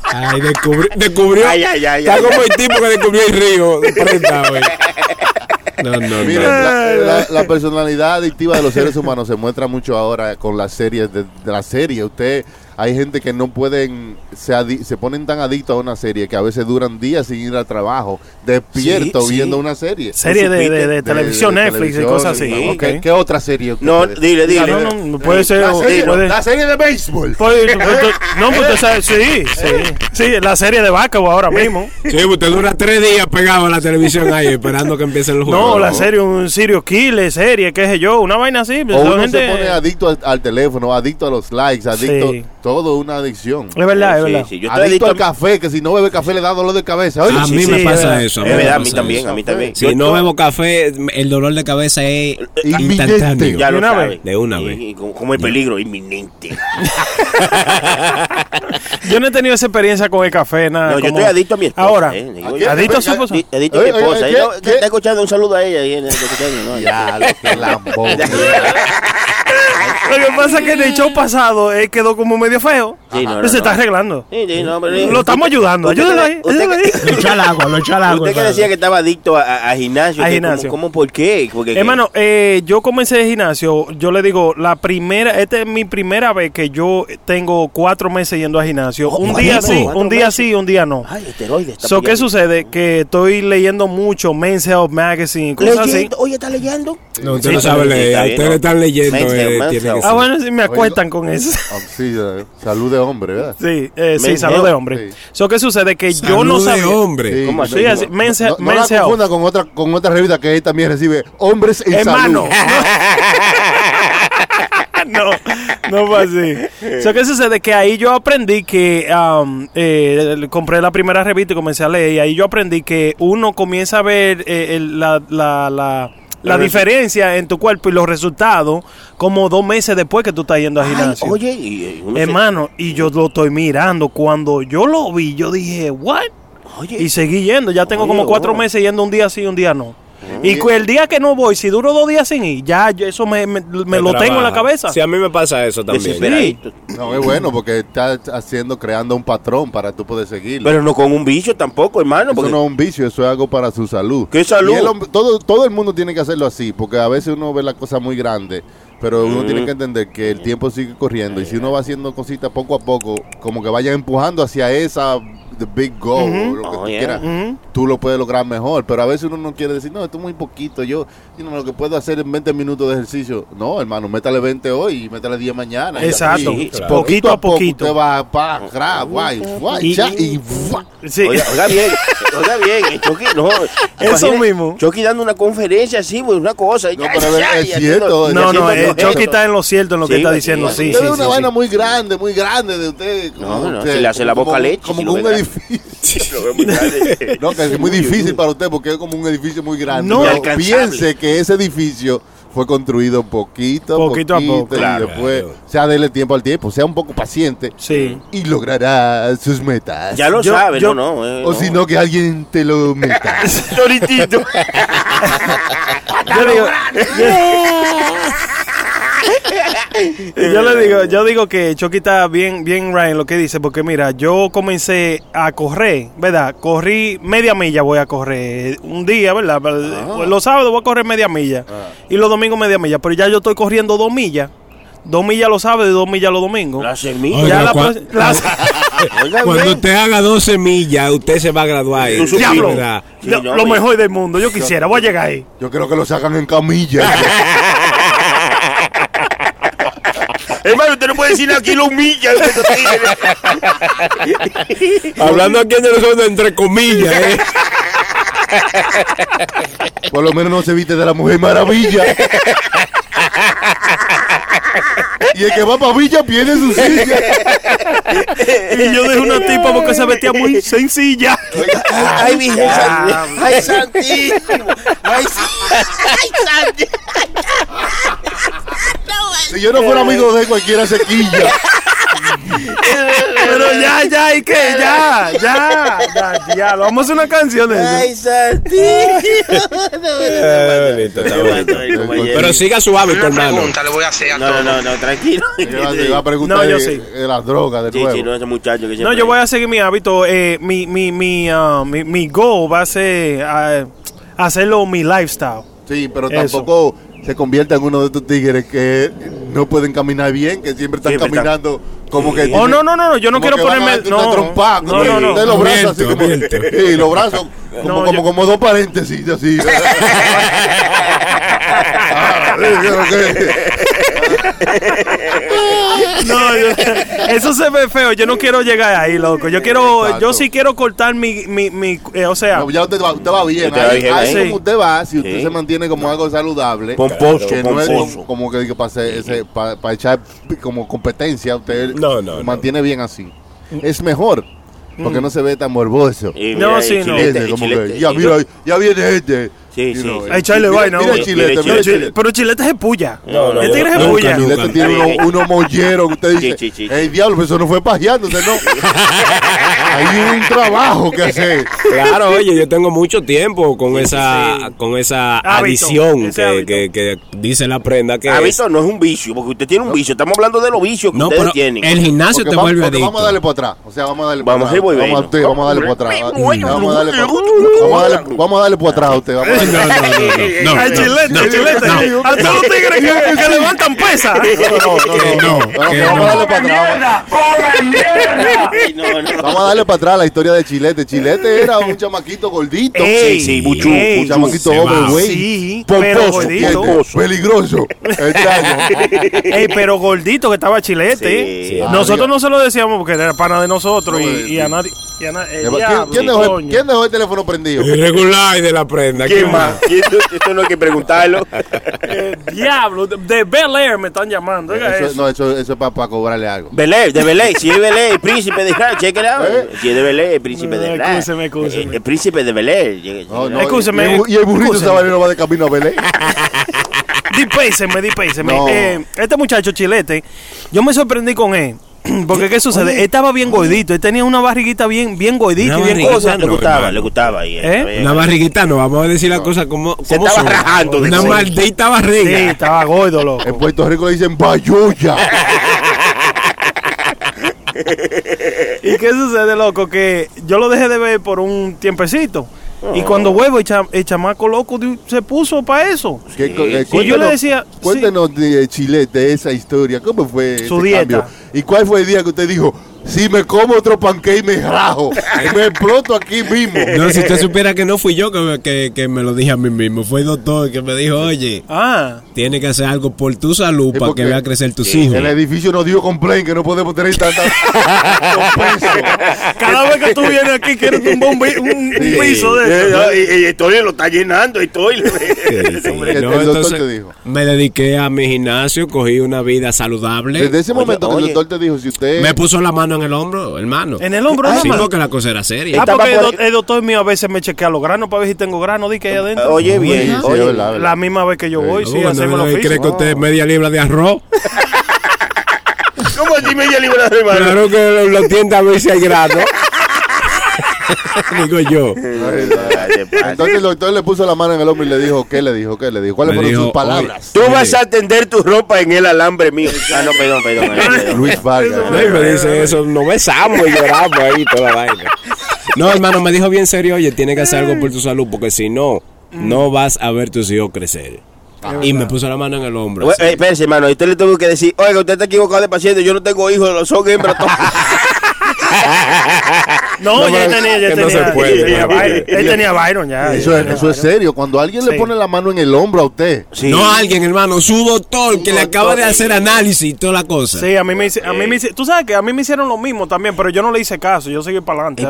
Ay, descubri- descubrió. Ay, ay, ay, Está ay. como el tipo que descubrió el río. de prenda, güey. No, no, Mira, no. la, la- la personalidad adictiva de los seres humanos se muestra mucho ahora con las series de, de la serie. Usted, hay gente que no pueden, se, adi- se ponen tan adictos a una serie que a veces duran días sin ir al trabajo, despierto Sí, sí. viendo una serie. Serie de, de- de De- televisión, de Netflix y cosas así. sí. ok. ¿Qué, qué otra serie? No, dile, dile. Ah, no, no, puede ser. la, serie, puede- la serie de béisbol. puede- no, pues usted sabe, sí, sí. Sí, la serie de Bacabo ahora mismo. Sí, usted dura tres días pegado a la televisión ahí esperando que empiece el juego. No, la serie, un Sirio Killer, serie, qué sé yo, una vaina así. O uno gente- se pone adicto al, al teléfono, adicto a los likes, adicto, Sí. Todo una adicción. Es verdad, es verdad. sí, yo estoy Adicto adicto al a café, que si no bebe café le da dolor de cabeza. Oye, A sí, mí sí, me pasa eso. Es verdad, a mí también, a mí también. Si Yo no bebo café, el dolor de cabeza es Inminente. instantáneo. Ya De lo una sabe. vez. De una Y- vez. y como, como el peligro inminente. Yo no he tenido esa experiencia con el café, nada. No, yo estoy adicto a mi esposa. Ahora, eh, ¿a adicto a su esposa. Di- Adicto a mi esposa. Está escuchando un saludo a ella. ahí en el-. Ya, lo que lambón. Lo que pasa es que en el show pasado él quedó como medio feo. Sí, no, Pero no, se está arreglando. Sí, sí, no, pero- Lo estamos ayudando. Ayúdalo que- ahí. Lo echa al agua, lo echa al agua. Usted que decía que estaba adicto a, gimnasio. A gimnasio. ¿Cómo, cómo, por qué? Porque, Hermano, eh, yo comencé de gimnasio. Yo le digo, la primera, esta es mi primera vez que yo tengo cuatro meses yendo a gimnasio. Oh, un día sí, un día meses. sí, un día no. Ay, esteroides. está So, ¿Qué sucede? Que estoy leyendo mucho Men's Health Magazine, cosas así. Leyendo. Oye, ¿está leyendo? No, usted Sí, no sabe leer. está A bien, usted ¿no? le están leyendo. Eh, que. Ah, bueno, sí, me acuestan con eso. Ah, Sí, eh, salud de hombre, ¿verdad? Sí, eh, sí, salud de hombre. Sí. So, ¿Qué sucede? Que yo Salud no de sabía. hombre. ¿Cómo así? Sí, así, Men's, No, no la confunda con otra, con otra revista que él también recibe hombres en Hermano. salud. no, no fue así. So, ¿Qué sucede? Que ahí yo aprendí que um, eh, compré la primera revista y comencé a leer. Y ahí yo aprendí que uno comienza a ver eh, el- la, la, la, la diferencia en tu cuerpo y los resultados como dos meses después que tú estás yendo al Ay, gimnasio. oye, y, y uno se- Hermano, y yo lo estoy mirando. Cuando yo lo vi, yo dije, ¿what? Oye, Y seguí yendo. Ya tengo Oye, como cuatro meses yendo un día sí, un día no. Y cu- el día que no voy, si duro dos días sin ir, ya yo- eso me, me- me lo tengo en la cabeza. Sí, a mí me pasa eso también. No, es bueno porque está haciendo, creando un patrón para tú poder seguirlo. Pero no con un bicho tampoco, hermano. eso no es un vicio, eso es algo para su salud. ¿Qué salud? Y el hombre- todo, todo el mundo tiene que hacerlo así, porque a veces uno ve la cosa muy grande, pero uno tiene que entender que el tiempo sigue corriendo y si uno va haciendo cositas poco a poco, como que vayan empujando hacia esa the big goal, o lo que Oh, tú yeah. quieras, tú lo puedes lograr mejor, pero a veces uno no quiere decir, no, esto es muy poquito, yo you know, lo que puedo hacer en 20 minutos de ejercicio, no, hermano, métale 20 hoy y métale 10 mañana. y Exacto. así, Claro. Poquito a poquito. Usted va pa, gra, guay, guay, Y- cha, y- y. Sí. Oiga, oiga bien, oiga bien, Chucky, no. Eso mismo. Chucky dando una conferencia así, pues una cosa. y No, ya, pero ya, es y cierto, no, y no, haciendo los Chucky está en lo cierto en lo que está diciendo. sí. Sí, Usted sí, es una sí, vaina sí. muy grande, muy grande de usted. como No, no, usted, se le hace la como- boca leche, Como si un edificio. Lo veo muy grande. No, que es muy difícil para usted porque es como un edificio muy grande. No. Pero piense que ese edificio fue construido poquito, Poquito a poco. y Claro. después, sea, dele tiempo al tiempo, sea un poco paciente Sí. y logrará sus metas. Ya lo Yo- sabe, yo- no, no. eh, o no. si no, que alguien te lo meta. Toritito. Yo digo, yo le digo, yo digo que Chucky está bien, bien Ryan lo que dice, porque mira, yo comencé a correr, ¿verdad? Corrí media milla, voy a correr un día, ¿verdad? Los sábados voy a correr media milla y los domingos media milla, pero ya yo estoy corriendo dos millas, dos millas los sábados y dos millas los domingos. La semilla. ya Oiga, la, cua- pro- la- Oiga Cuando usted haga 12 millas, usted se va a graduar. lo, mejor del mundo, yo quisiera, voy a llegar ahí. Yo creo que lo sacan en camilla. Hermano, usted no puede decir aquí lo humilla. Hablando aquí de nosotros entre comillas, ¿eh? Por lo menos no se viste de la Mujer Maravilla. y el que va para Villa pierde su silla. Y yo dejé una tipa porque se vestía muy sencilla. Ay, mi Ay, santísimo. Ay, ay, Si yo no fuera amigo de cualquiera se quilla. Pero ya, ya, ¿y qué? Ya, ya, ya, ya. Vamos a hacer una canción de eso. Ay. Pero siga su hábito, hermano. le voy a hacer a No, no, no, tranquilo. Iba a preguntar No, yo sí. de las drogas de Sí, nuevo. sí, no, ese muchacho que No, siempre- yo voy a seguir mi hábito. Eh, mi, mi, mi, ah, mi, mi goal va a ser ah, hacerlo mi lifestyle. Sí, pero Eso. Se convierta en uno de estos tigres que no pueden caminar bien, que siempre están caminando como que. Oh, tienen- no, no, no, no, yo no quiero ponerme- no. trompa, No, no, no. De los brazos así como. Sí, los brazos como, No, como, yo- como dos paréntesis así. Ah, No, yo- eso se ve feo. Yo no quiero llegar ahí, loco. Yo quiero, Exacto. yo sí quiero cortar mi, mi, mi eh, o sea, No, ya usted va, usted va bien. Usted va ahí, bien, ahí ahí. como Sí. usted va, si usted Sí. se mantiene como algo saludable, Pomposo, que no es como, como que, para, ese- para, para echar como competencia, usted No, no, se no. mantiene bien así. Es mejor, porque no se ve tan morboso. Y No, sí, no. chilete, Ese, el como chilete, que, ya mira, ya viene este. Sí, sí, Echarle chilete- vaina, Mira el oye. chilete, Mira mira el el chilete. pero Chilete es puya. No, no, tigre es nunca, puya. nunca. Chilete tiene uno molleros que usted dice, Sí, sí, sí. el diablo, eso no fue pajeándose, no. Hay un trabajo que hacer. Claro, oye, yo tengo mucho tiempo con esa con esa Hábito, adición que, que, que dice la prenda que es. Hábito no es un vicio, porque usted tiene un vicio. Estamos hablando de los vicios que No, ustedes tienen. el gimnasio Porque te va- vuelve adicto. Vamos a darle para atrás. O sea, vamos a darle Vamos, para atrás. Vamos a bueno. usted, vamos a darle para atrás. Vamos a darle para bueno, vamos a darle- vamos a darle para atrás a usted. Vamos a darle- No, no, no, Al chilete, al chilete. no, a todos los tigres que, que levantan pesa. No, no, no, vamos a darle para atrás. Vamos a darle para atrás la historia de Chilete. Chilete era un chamaquito gordito. Ey, Sí, sí, buchú, ey, un chamaquito va. overweight. Sí, pomposo, pero gordito. que- peligroso. Ey, pero gordito que estaba chilete. Sí. Nosotros no se lo decíamos porque era pana de nosotros No, y, y a nadie. eh, ¿Quién, diablo, quién dejó, el- coño. quién dejó el teléfono prendido? Irregular y de la prenda. ¿Quién más? ¿Quién- Esto no hay que preguntarlo. Eh, diablo, de, de Bel Air me están llamando. Oiga Eso, eso. no, eso, eso es para cobrarle algo. Belé, de Belé, si es Belé, el príncipe de Israel, out. ¿Eh? Si es de Belé, el príncipe de Eh, Israel. excúseme, excúseme. El, el príncipe de No, no, out. Excúseme, y, el bu- y el burrito. Sabanero va de camino a Belén. Dipéiseme, dipéiseme. No. Eh, este muchacho chilete, yo me sorprendí con él. Porque qué sucede, él estaba bien gordito, él tenía una barriguita bien, bien gordita y bien cosa. Le no, gustaba, le gustaba. Y, ¿Eh? Una barriguita, no, vamos a decir las cosas como, Se estaba son. rajando Una sí. maldita Sí, barriga. estaba gordo, loco. En Puerto Rico le dicen bayuya. ¿Y qué sucede, loco? Que yo lo dejé de ver por un tiempecito. Y cuando vuelvo, el, cha- el chamaco loco se puso para eso. ¿Qué co- eh, Y yo le decía, Cuéntenos de Chilete esa historia. ¿Cómo fue Su ese dieta. cambio? ¿Y cuál fue el día que usted dijo, si me como otro pancake me rajo? me exploto aquí mismo. No, si usted supiera que no fui yo que me, que, que me lo dije a mí mismo, fue el doctor que me dijo, oye, ah, tiene que hacer algo por tu salud Sí, para que vea crecer tus hijos. El edificio nos dio complaint que no podemos tener tantas. cada vez que tú vienes aquí quieres un, bi- un- un Sí. piso de eso. no, y, y estoy lo está llenando, estoy. Sí, sí. Hombre, el No, doctor entonces, te dijo. Me dediqué a mi gimnasio, cogí una vida saludable. Desde ese Oye, momento que oye. el doctor te dijo, si usted... Me puso la mano en el hombro, hermano. En el hombro, Sí, nada más. porque la cosa era seria. Ah, porque el, doctor mío a veces me chequea los granos para ver si tengo grano, di que hay adentro. Oye, Sí, bien. sí, oye, verdad. La misma vez que yo voy, sí, hacemos ¿no los cree que usted es media libra de arroz? ¿Cómo así media libra de mano? Claro que lo tiende a ver si hay grano. Digo yo. Entonces el doctor le puso la mano en el hombro y le dijo, ¿qué le dijo? ¿Qué le dijo? ¿Cuáles fueron sus palabras? Tú vas a tender tu ropa en el alambre mío. Ah, no, perdón, perdón. perdón. Luis Vargas. No, y me dice eso, nos besamos y lloramos ahí toda la vaina. No, hermano, me dijo bien serio, oye, tienes que hacer algo por tu salud, porque si no, no vas a ver tus hijos crecer. Y me puso la mano en el hombro. Eh, espérese, hermano. Y usted le tuvo que decir, oiga, usted está equivocado de paciente. Yo no tengo hijos, son hembras. todas". No, No, ya tenía, ya no tenía. se puede, ya tenía no Byron. Él tenía Byron ya. Eso es, eso es serio. Cuando alguien le pone la mano en el hombro a usted, Sí. No alguien, hermano, su doctor que le acaba de hacer análisis y toda la cosa. Sí, a mí me hice, a mí me hice- tú sabes que a mí me hicieron lo mismo también, pero yo no le hice caso, yo seguí para adelante.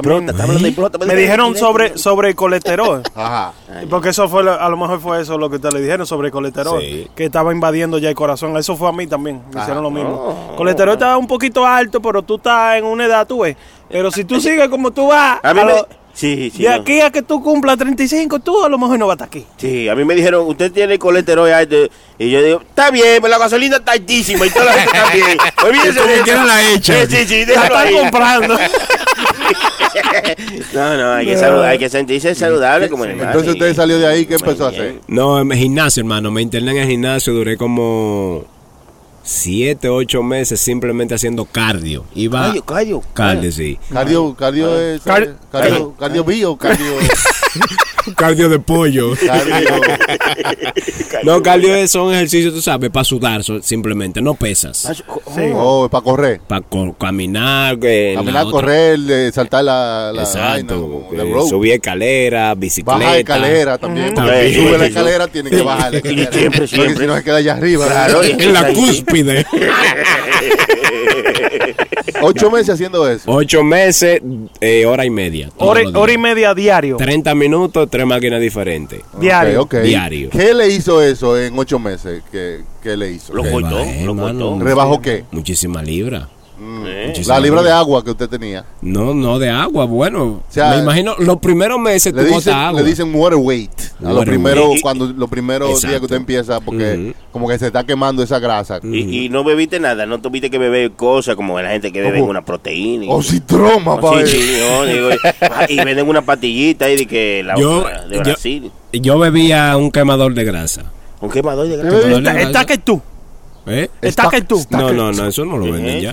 Me dijeron sobre sobre el colesterol. ajá. Porque eso fue, lo- a lo mejor fue eso lo que ustedes le dijeron sobre el colesterol, Sí. que estaba invadiendo ya el corazón. Eso fue a mí también, me hicieron lo mismo. no. Colesterol estaba un poquito alto, pero tú estás en una edad, tú ves. Pero si tú sigues como tú vas, A mí a me- lo- Sí, sí. de no. aquí a que tú cumplas 35, tú a lo mejor no vas a estar aquí. Sí, a mí me dijeron, usted tiene colesterol alto. Y yo digo, está bien, pero la gasolina está altísima y toda la gente está bien. Olvídese de eso. la echa. Sí, sí, sí, La están ahí. comprando. No, no, hay que, salu- hay que sentirse saludable como el hermano. Entonces usted salió de ahí, ¿qué empezó a hacer? No, en el gimnasio, hermano. Me interné en el gimnasio, duré como siete, ocho meses simplemente haciendo cardio. Iba Cardio, cardio. cardio, sí. Cardio, cardio es. Car- Cardio, cardio bio, cardio. Cardio de pollo. Cardio. No, cardio es- son ejercicios, tú sabes, para sudar simplemente, no pesas. Oh, para correr. Para caminar, Caminar, correr, eh, saltar la, la Exacto. vaina, eh, subir escalera, bicicleta. Baja escalera también. porque sube la escalera, tiene que bajar la escalera. Siempre, Porque siempre. si no se queda allá arriba. Claro, y- En la cúspide. Ocho meses haciendo eso. Ocho meses, eh, hora y media. Hora, hora y media diario. 30 minutos, tres máquinas diferentes. Diario. Ok, ok. Diario. ¿Qué le hizo eso en ocho meses? ¿Qué, qué le hizo? Lo Que cortó, lo cortó. ¿Rebajó qué? Muchísimas libras. Eh. Muchísimas La libra de agua que usted tenía. No, no de agua. Bueno, sea, me imagino los primeros meses Le tú dicen, agua. le dicen water weight. A los Water primeros, weight. cuando los primeros días que usted empieza, porque como que se está quemando esa grasa. Y, y no bebiste nada, no tuviste que beber cosas como la gente que bebe una proteína. y- O citroma, Sí, pa' sí, no, digo, y venden una pastillita ahí de que la Yo- otra de yo- Brasil. Yo bebía un quemador de grasa. Un quemador de grasa. Está, está que tú. ¿Eh? Está que tú. No, no, no, eso no lo ¿Qué venden es ya.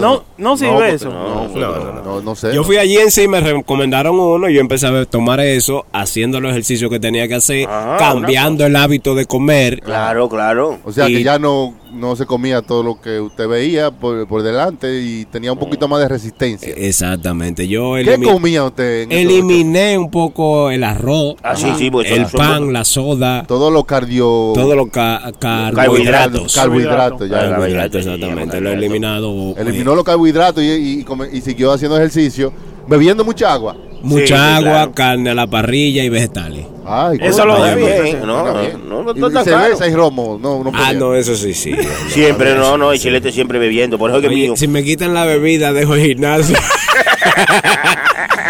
No, no sirve eso. No, no, no, no, no sé. Yo fui allí en sí y me recomendaron uno y yo empecé a tomar eso, haciendo los ejercicios que tenía que hacer, Ah, cambiando el hábito de comer. Claro, claro. O sea Y- que ya no, no se comía todo lo que usted veía por, por delante y tenía un poquito más de resistencia. Exactamente. Yo ¿Qué comía usted? en eliminé un poco el arroz, Ah, sí, sí, porque el pan, la soda, ocho? Todo lo cardio... todos los ca- carbohidratos. Carbohidratos, ya. Carbohidratos, exactamente. Lo he eliminado. eh, Eliminó los carbohidratos y, y siguió haciendo ejercicio, bebiendo mucha agua. mucha Sí, agua, claro. carne a la parrilla y vegetales. Ay, Eso lo bien, No, bien. no, no, Y- no y cerveza y romo, no, no Ah, no, eso sí, sí. Siempre, no, no, el chilete siempre bebiendo. Por eso que Oye, mío. si me quitan la bebida, dejo el gimnasio.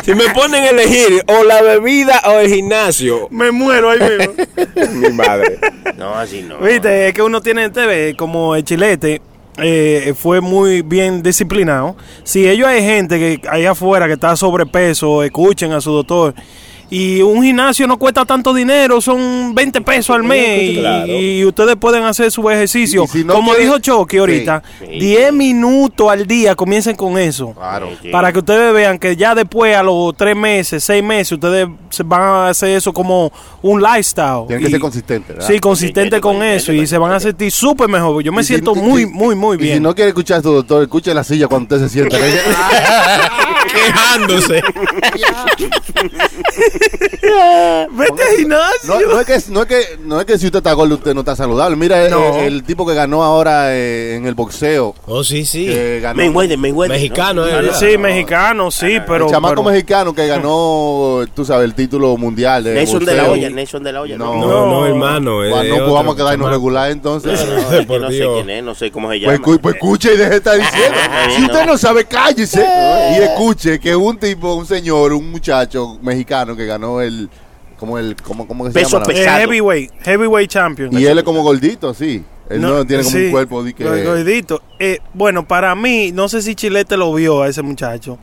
si me ponen a elegir o la bebida o el gimnasio, Me muero ahí mismo. mi madre. No, así no. Viste, es que uno tiene TV como el chilete. Eh, fue muy bien disciplinado. Si ellos hay gente que allá afuera que está sobrepeso, escuchen a su doctor. Y un gimnasio no cuesta tanto dinero, son 20 pesos al mes. y- Claro. Y, ustedes pueden hacer su ejercicio. Y si no Como dijo Chucky ahorita, Sí. 10 minutos al día comiencen con eso. Claro. Para que ustedes vean que ya después, a los 3 meses, 6 meses, ustedes se van a hacer eso como un lifestyle. Tiene que Y- ser consistente, ¿verdad? Sí, consistente con eso y se van a sentir súper mejor. Yo me Y si- siento y muy, si- muy, muy Y bien. si no quiere escuchar a su doctor, escuche la silla cuando usted se sienta. Quejándose. Vete al gimnasio. No, no es que, no, es que, no es que si usted está gordo, usted no está saludable. Mira, el- No. el, tipo que ganó ahora eh, en el boxeo. Oh, sí, sí. Que ganó, Mayweather, Mayweather. Mexicano, ¿no? eh, no. Sí, mexicano, sí, pero. el chamaco pero- mexicano que ganó, tú sabes, el título mundial de Nelson de la boxeo. olla, Nelson de la olla. No. No, No, no, hermano. es Bueno, pues otro vamos a quedarnos regular entonces. no, es que por no sé Dios. quién es, no sé cómo se Pues, llama. escu- pues escuche y deje de estar diciendo. Si usted no. no sabe, cállese. Y escuche que un tipo, un señor, un muchacho mexicano que ganó el. como el ¿Cómo, cómo se Peso llama? Eh, pesado. heavyweight, heavyweight champion. Y él es como gordito, sí. Él no, tiene como sí, un cuerpo de que. Gordito. Eh, bueno, para mí, no sé si Chilete lo vio a ese muchacho.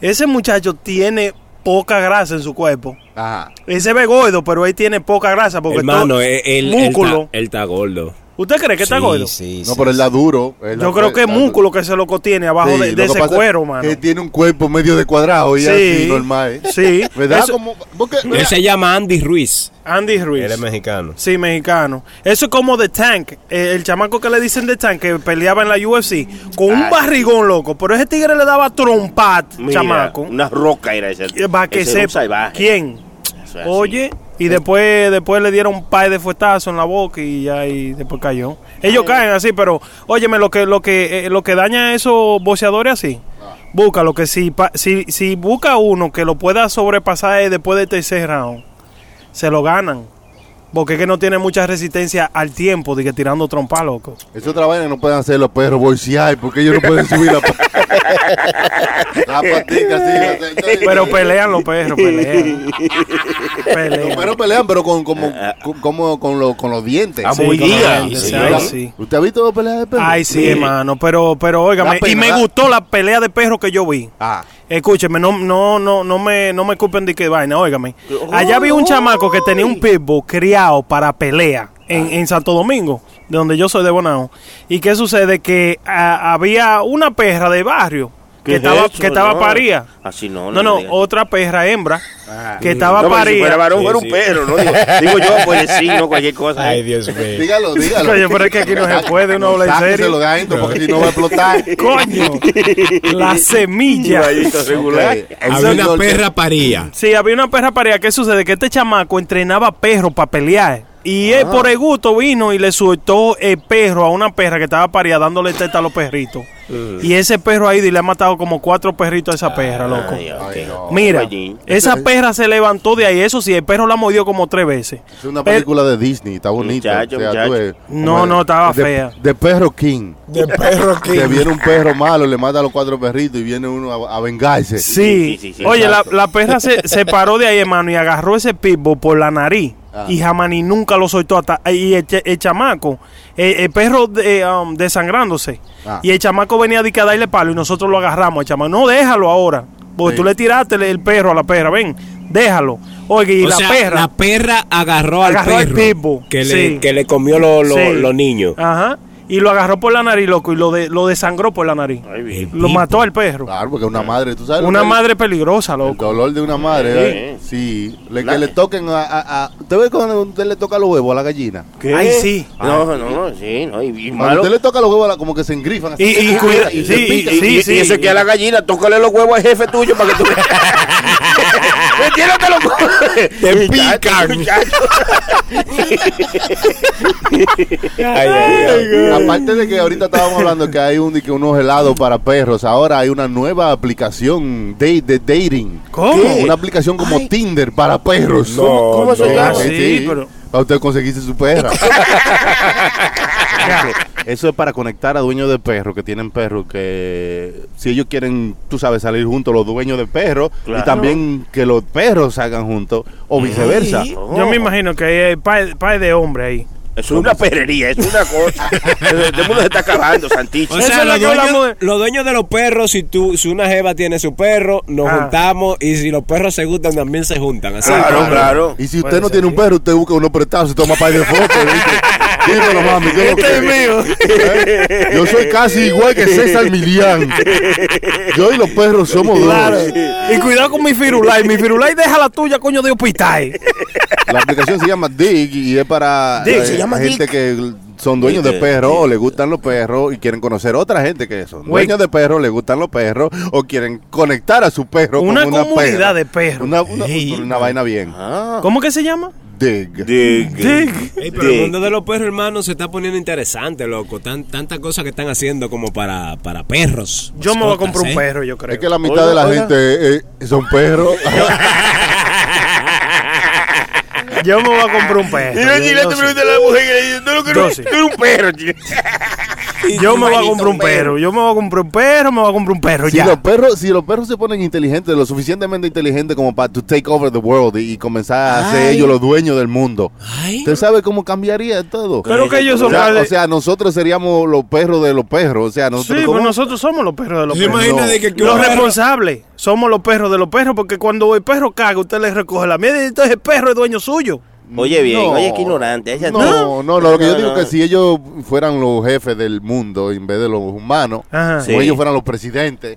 Ese muchacho tiene poca grasa en su cuerpo. Ajá. Él se ve gordo, pero él tiene poca grasa porque Hermano, todo- él, él, él músculo. está, él está gordo. ¿Usted cree que está Sí, gordo? Sí, No, sí, pero él da duro. él da- Yo creo que es músculo que se lo tiene abajo Sí, de, lo de que ese pasa cuero, mano. Que tiene un cuerpo medio de cuadrado y Sí. así, normal. ¿eh? Sí. ¿Verdad? Eso- Como, porque, Él se llama Andy Ruiz. Andy Ruiz. Él es mexicano. Sí, mexicano. Eso es como The Tank. eh, el chamaco que le dicen The Tank, que peleaba en la UFC, con un barrigón loco. Pero ese tigre le daba trompat, Mira, chamaco. Una roca era ese. Para que ese sepa. ¿Quién? Eso es así. Oye, y después después le dieron un par de fuetazos en la boca y ya y después cayó. Ellos caen así, pero óyeme, lo que lo que eh, lo que daña a esos boxeadores así. Busca lo que si, pa- si si busca uno que lo pueda sobrepasar después del tercer round. se lo ganan. Porque es que no tiene mucha resistencia al tiempo de que tirando trompa, loco. Es otra vaina que no pueden hacer los perros bolsear porque ellos no pueden subir la, pa- la patica así. Entonces, Pero pelean los perros, pelean. Los pelean. perros pelean, pero con, como, con, como con, los- con los dientes. Ah, Sí, muy los Sí, sí. ¿Usted ha visto peleas de perros? Ay, sí, hermano, pero, pero, óigame, y me gustó la pelea de perros que yo vi. Ah, Escúcheme, no, no, no, no me, no me culpen de qué vaina, óigame. Allá vi un chamaco que tenía un pitbull criado para pelea en, en Santo Domingo, de donde yo soy de Bonao. ¿Y qué sucede? Que ah, había una perra de barrio ¿Qué que es estaba, eso? que estaba No. paría. Así no, No, no. no, otra perra hembra que estaba No, pero si fuera varón, Sí, fuera sí. un perro, ¿no? Digo, digo yo, pues sí, no, cualquier cosa. Ay. Dios mío. dígalo, dígalo. Oye, pero es que aquí no se puede, uno habla en serio. de adentro porque si no va a explotar. Coño, la semilla. Regular. Había una perra paría. Sí, había una perra pareja. ¿Qué sucede? Que este chamaco entrenaba perros para pelear. Y él por el gusto vino y le soltó el perro a una perra que estaba paría dándole teta a los perritos. Y ese perro ahí le ha matado como cuatro perritos a esa perra, loco. Ay. Mira, esa perra se levantó de ahí. Eso sí, el perro la mordió como tres veces. Es una película de Disney, está bonita. Muchacho, ves, No, no, estaba de- fea. De perro King. De perro Que viene un perro malo, le mata a los cuatro perritos y viene uno a, a vengarse. Sí. Sí, sí, sí, Oye, la perra se, se paró de ahí, hermano, y agarró ese pitbull por la nariz. Ah. Y jamás ni nunca lo soltó. Hasta, y el, ch- el chamaco, el, el perro de, um, desangrándose. Ah. Y el chamaco venía de que a darle palo y nosotros lo agarramos. El chamaco, no, déjalo ahora. Porque Sí. tú le tiraste el, el perro a la perra. Ven, déjalo. Oye, y o la sea, perra. la perra agarró, Agarró al al perro que, sí. le, que le comió lo- lo- Sí. los niños. Ajá. Y lo agarró por la nariz, loco, y lo, de, lo desangró por la nariz. Ay, bien. Lo mató al perro. Claro, porque una madre, tú sabes. Una madre peligrosa, El loco. dolor de una madre, ¿eh? sí. Le, que le toquen a, a, a- ¿Usted ve cuando usted le toca los huevos a la gallina? Ay, sí. No, no, no, sí, no, y, y Cuando malo. usted le toca los huevos, a la- como que se engrifan. así. Y, y, cuida- Y sí, se sí, y, sí. y ese que a la gallina, tócale los huevos al jefe tuyo para que tú Entiéndete los huevos. Te pican. Ay, ay, ay. Aparte de que ahorita estábamos hablando que hay un, que unos helados para perros, ahora hay una nueva aplicación de, de dating. ¿Cómo? Una aplicación como Tinder para perros. No, ¿Cómo- se llama? Ah, sí, pero- Para usted conseguirse su perra. Eso es para conectar a dueños de perros que tienen perros que si ellos quieren, tú sabes, salir juntos los dueños de perros Claro. y también que los perros salgan juntos o viceversa. Yo me imagino que hay par, par de hombre ahí. Es una perrería, es una cosa. El mundo se está acabando, Santicho. O sea, los dueños, los dueños de los perros, si tú, si una jeva tiene su perro, nos Ah. juntamos y si los perros se gustan, también se juntan. Así. Claro, claro. Y si Puede usted no tiene un perro, usted busca uno prestado, se toma par de fotos. ¿viste? Dímelo, mami. ¿qué es lo Este que- es mío. ¿Eh? Yo soy casi igual que César Milián. Yo y los perros somos Claro. dos. Y cuidado con mi firulai. Mi firulai deja la tuya, coño de hospital. La aplicación se llama Dig y es para Dig, eh, se llama gente Dig. que son dueños de perros o les gustan los perros y quieren conocer otra gente que son dueños de perros, les gustan los perros o quieren conectar a su perro Una con una comunidad perra. de perros. Una, una, una vaina bien. Ah. ¿Cómo que se llama? Dig. Dig. Dig. Ey, pero el mundo de los perros, hermano, se está poniendo interesante, loco. Tan, tantas cosas que están haciendo como para, para perros. Yo me voy a comprar un ¿eh? perro, yo creo. Es que la mitad de la Oiga, gente eh, son perros. Yo me voy a comprar un perro. Y te pregunta a la mujer que le dice, tú lo que Yo no- sí. eres un perro. Yo me voy a comprar un perro. Yo me voy a comprar un perro, me voy a comprar un perro Si ya. los perros, si los perros se ponen inteligentes, lo suficientemente inteligentes como para to take over the world y, y comenzar a ser Ay. ellos los dueños del mundo. Ay. ¿Usted sabe cómo cambiaría todo? Pero que ellos O son sea, padres- o sea, nosotros seríamos los perros de los perros. O sea, Sí, nosotros pues como- nosotros somos los perros de los ¿Se perros. imagina No. de que, que Los responsables somos los perros de los perros, porque cuando el perro caga, usted le recoge la mierda y entonces el perro es dueño suyo. Oye, bien, No. oye, qué ignorante. Ella- No, no, no, lo que yo digo no. es que si ellos fueran los jefes del mundo en vez de los humanos, Ajá. Sí. ellos fueran los presidentes,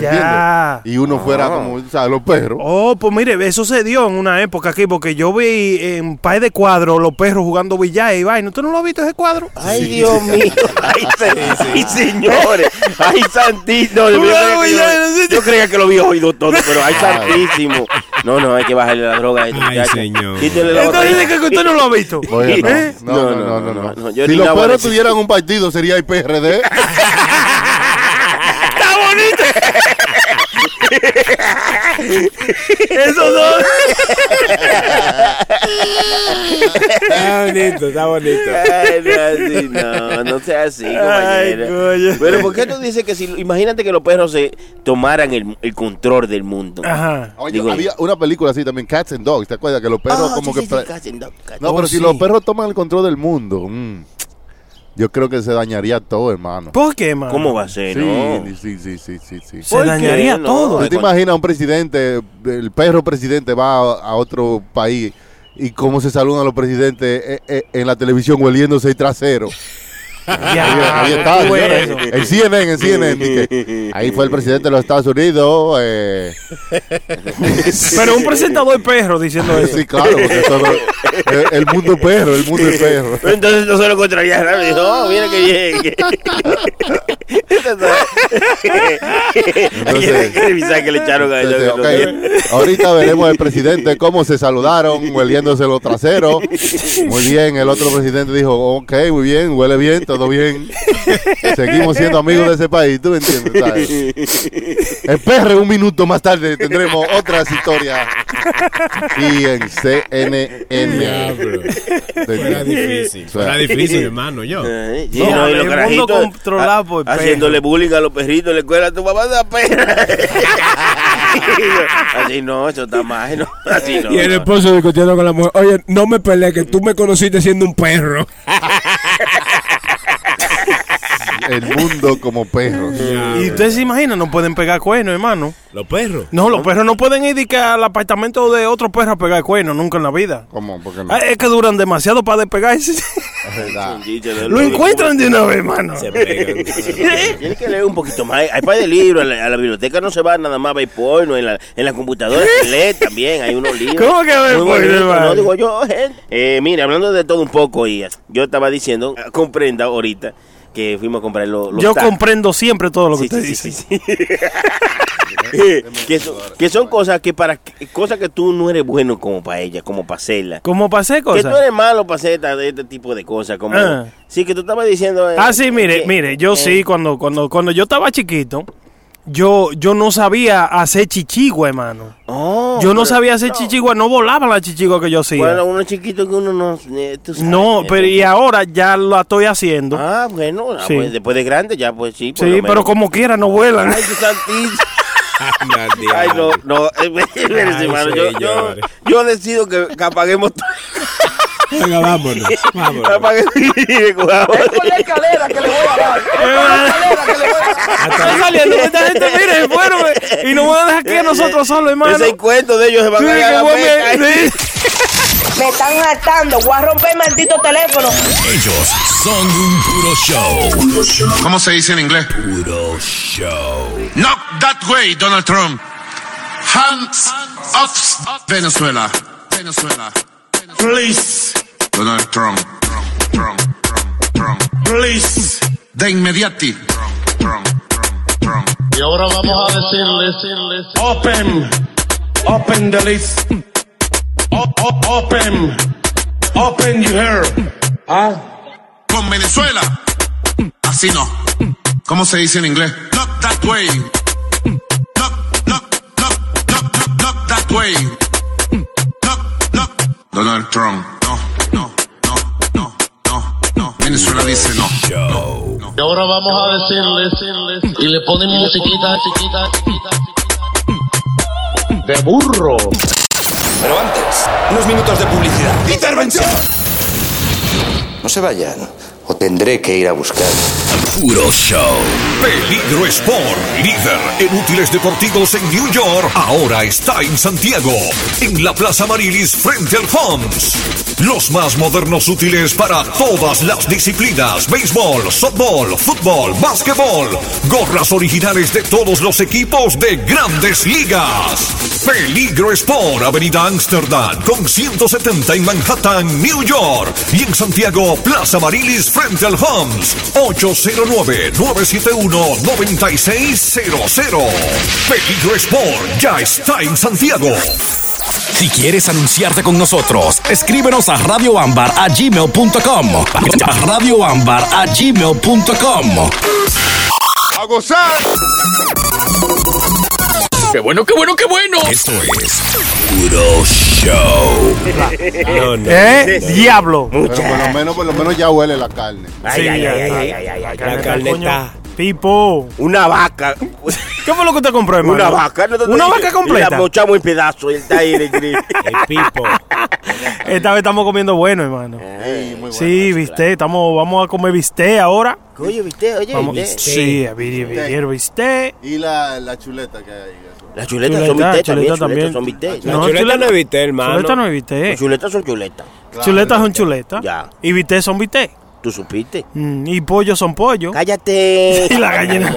Ya. Y uno fuera Ah. como, ¿sabes? Los perros. Oh, pues mire, eso se dio en una época aquí, porque yo vi en par de cuadros los perros jugando billar y vaina. ¿Usted no lo ha visto ese cuadro? Ay, Dios mío. Ay, se- ay, señores. Ay, santísimo. Yo, creía que sí. yo- yo creía que lo había oído todo, pero ay, santísimo. No, no, hay que bajarle la droga a este Ay, muchacho. señor. Quítele la Entonces dice que usted no lo ha visto. Oye, no, ¿Eh? no, no, no, no, no. Si los perros tuvieran un partido, sería el PRD. ¡Está bonito! Esos dos. Está bonito, está bonito. Ay, no, así, no, no sea así, compañero. Pero ¿por qué tú dices que si, imagínate que los perros se tomaran el, el control del mundo? Ajá. Oye, Digo- había una película así también, Cats and Dogs, ¿te acuerdas? Que los perros Ah, como sí, que... sí, no. No, Oh, pero si los perros toman el control del mundo, mm, yo creo que se dañaría todo, hermano. ¿Por qué, mano? ¿Cómo va a ser, Sí, no? sí, sí, sí, sí, sí. Se dañaría No, todo. ¿Tú te imaginas un presidente, el perro presidente va a, a otro país y cómo se saludan los presidentes eh, eh, en la televisión hueliéndose el trasero? Ya, ahí está, ¿qué fue señores. eso? en CNN, en CNN. ahí fue el presidente de los Estados Unidos. eh, Pero un presentador perro diciendo eso. sí, claro, porque el, el mundo perro, el mundo es perro. Entonces no se lo contraría. Dijo, oh, mira que bien. Ahorita veremos el presidente cómo se saludaron, hueliéndose los traseros. Muy bien, el otro presidente dijo, ok, muy bien, huele bien, todo bien. Seguimos siendo amigos de ese país, ¿tú me entiendes? ¿sabes? Un minuto más tarde, tendremos otras historias. Y en CNN. Fuera difícil. Fuera difícil, hermano, yo. Sí, No, no, y el mundo controlado por ha- Haciéndole bullying a los perritos en la escuela. Tu mamá da pena. Así no, eso está mal. No, así no. Y el esposo discutiendo con la mujer, oye, no me pelees, que tú me conociste siendo un perro. El mundo como perro. Y ustedes se imaginan, no pueden pegar cuernos, hermano. Los perros. No, los perros no pueden ir que al apartamento de otro perro a pegar cuernos nunca en la vida. ¿Cómo? ¿Por qué no? Ah, Es que duran demasiado para despegarse. Es verdad. Lo encuentran de una vez, hermano. Se pegan. Tienes que leer un poquito más. Hay par de libros. A la, a la biblioteca no se va nada más a ver porno. En la, en la computadora se lee también. Hay unos libros. ¿Cómo que a ver Muy porno, hermano? No digo yo, gente. Eh, mira, hablando de todo un poco, y yo estaba diciendo, ah, comprenda ahorita que fuimos a comprar los, los Yo tacos. comprendo siempre todo lo que Sí, usted sí, dice. sí, sí, sí. Eh, que, son, que son cosas que para cosas que tú no eres bueno como para ella, como para hacerla. ¿Cómo pasé Que tú cosas? eres malo para hacer este tipo de cosas. Como, Ah. Sí, que tú estabas diciendo. eh, Ah, sí, mire, que- mire, yo eh, sí, cuando, cuando, cuando yo estaba chiquito, yo, yo no sabía hacer chichigua, hermano. oh, Yo no pero- sabía hacer no. chichigua, no volaban las chichiguas que yo hacía. Bueno, uno chiquito que uno no. eh, tú sabes, no, eh, pero y ahora ya lo estoy haciendo. Ah, bueno, ah, Sí. pues, después de grande ya, pues sí. sí, pero menos. como quiera no vuelan. Ay, Ay, no, no. Ay, hermano. Yo, yo, yo decido que, que apaguemos todo. Venga, vámonos. Vámonos. Apaguemos y cojamos. la escalera que le voy a dar. Está saliendo esta gente, mire, se fueron eh, y nos van a dejar aquí a nosotros solos, hermano. Ese cuento de ellos se van Sí, a que voy a peca. ver- sí. Me están hartando. Voy a romper el maldito teléfono. Ellos son un puro show. ¿Cómo se dice en inglés? Puro show. Not that way, Donald Trump. Hands off Venezuela. Venezuela. Please, Donald Trump. Trump, Trump, Trump, Trump. please. De inmediati. Trump, Trump, Trump, Trump. Y ahora vamos a decirles, open, open the list. O- o- open, open you hear. Ah, Con Venezuela. Así no. ¿Cómo se dice en inglés? Not that way. Not, not, not, not, not, not that way. Donald Trump. No, no, no, no, no, no. Venezuela dice no. Show. y ahora vamos a decirles, y le ponen musiquita, chiquita, chiquita, chiquita. De burro. Pero antes, unos minutos de publicidad. ¡Intervención! No se vayan, o tendré que ir a buscar. Puro show. Peligro Sport, líder en útiles deportivos en New York, ahora está en Santiago, en la Plaza Marilis frente al Homs. Los más modernos útiles para todas las disciplinas, béisbol, softball, fútbol, básquetbol, gorras originales de todos los equipos de grandes ligas. Peligro Sport, Avenida Amsterdam, con 170 en Manhattan, New York, y en Santiago, Plaza Marilis frente al Homs, 809-971-9600. Peligro Sport ya está en Santiago. Si quieres anunciarte con nosotros, escríbenos a radioambar a gmail.com. Radioambar a gmail.com. ¡A gozar! ¡Qué bueno, qué bueno, qué bueno! Esto es Puro Show. No, no. ¿Eh? Diablo. Pero por lo menos, por lo menos ya huele la carne. Ay, Sí, ay, ay, ay, ay, ay, ay, La ay. carne Coño, está. Pipo. Una vaca. ¿Qué fue lo que usted compró, hermano? Una vaca. no te Una vaca completa. La mochamos en pedazos. y él está ahí el. El pipo. Esta vez estamos comiendo bueno, hermano. Sí, muy bueno. Sí, viste, estamos, vamos a comer bistec ahora. Oye, ¿viste? Oye, Vamos, ¿viste? sí, quiero bistec. Y la, la chuleta que hay. Las chuletas Chuleta, son bistec también. chuleta Chuletas también. son bistec. La No, chuleta chuleta- no evité, hermano. Chuleta no es Las bistec. chuletas son chuletas. Chuletas son chuletas. Ya. Y bistec son bistec. ¿Tú supiste? Mm, y pollo son pollo. Cállate. Y la gallina.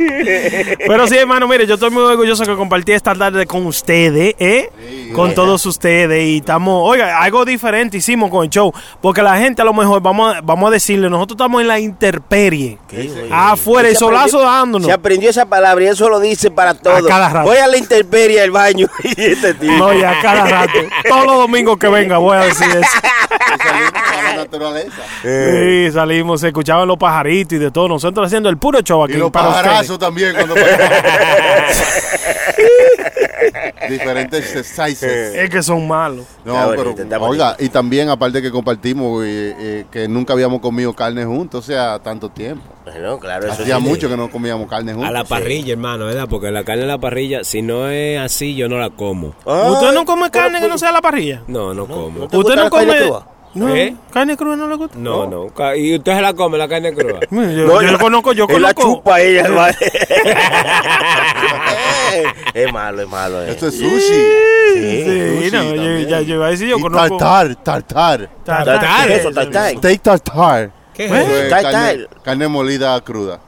Pero sí, hermano, mire, yo estoy muy orgulloso que compartí esta tarde con ustedes, ¿eh? con todos ustedes. Y estamos, oiga, algo diferente hicimos con el show. Porque la gente a lo mejor, vamos a, vamos a decirle, nosotros estamos en la intemperie. Afuera, y Se solazo aprendió- dándonos. Se aprendió esa palabra y eso lo dice para todo. cada rato. Voy a la intemperie al baño y este tipo. No, ya cada rato. Todos los domingos que venga voy a decir eso. Y salimos a la naturaleza. Sí, salimos, se escuchaban los pajaritos y de todo. Nosotros haciendo el puro show aquí Y los para también cuando Diferentes sizes. Es que son malos. No, Está pero, bonito, está oiga, y también aparte que compartimos eh, eh, que nunca habíamos comido carne juntos, o sea, tanto tiempo. Bueno, claro, eso Hacía sí. mucho que no comíamos carne juntos. A la parrilla, hermano, ¿verdad? Porque la carne en la parrilla, si no es así, yo no la como. Ah, ¿Usted no come carne que no sea a la parrilla? No, no como. ¿te ¿Usted no come? No, ¿Eh? ¿Carne cruda no le gusta? No, no. ¿Y usted se la come, la carne cruda? Yo, No, yo no, conozco, yo él la conozco. chupa ella, hermano. es malo, es malo. eh. Esto es sushi. Sí, sushi no, yo, también. ya, yo iba a decir, yo Y conozco. tartar, tartar. Tartar. ¿Qué es eso, tartar? Steak tartar. ¿Qué es Eso eso? es Tartar. carne, carne molida cruda.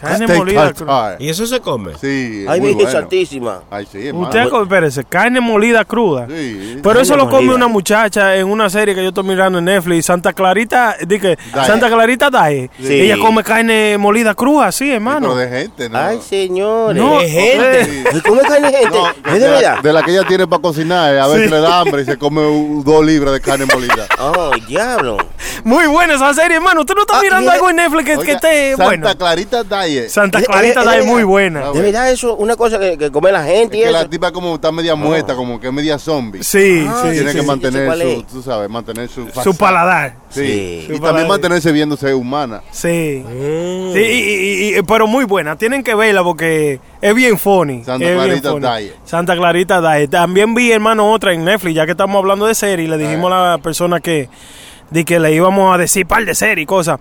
Carne Steak molida. ¿Y eso se come? Sí, es Ay, muy Virgen bueno. Santísima. Ay, sí, hermano. Usted, co- espérese, carne molida cruda. Sí. Pero eso lo come molida. una muchacha en una serie que yo estoy mirando en Netflix, Santa Clarita, dije, Dae. Santa Clarita Dae. Sí. Ella come carne molida cruda, sí, hermano. Pero de gente, ¿no? Ay, señores. No, ¿De gente? Sí. ¿Y ¿Cómo carne gente? No, ¿Es de la, verdad? de la que ella tiene para cocinar, eh, a veces le da hambre y se come un- dos libras de carne molida. Oh, diablo. Muy buena esa serie, hermano. Usted no está Ah, mirando mira. algo en Netflix que, que Oiga, esté Santa bueno. Clarita Santa Clarita eh, es muy Ah, buena. ¿De verdad eso? Una cosa que, que come la gente y que eso. la tipa como está media muerta, como que es media zombie. Sí, Ah, sí. Tiene sí, que sí, mantener su, es. tú sabes, mantener su Su paladar. Sí. Sí. Y también mantenerse viéndose humana. Sí. Mm. Sí, y- y- y- pero muy buena. Tienen que verla porque es bien funny. Santa es Clarita. Diet. Santa Clarita Diet. También vi, hermano, otra en Netflix, ya que estamos hablando de serie. Le dijimos a la persona que, de que le íbamos a decir par de series y cosas.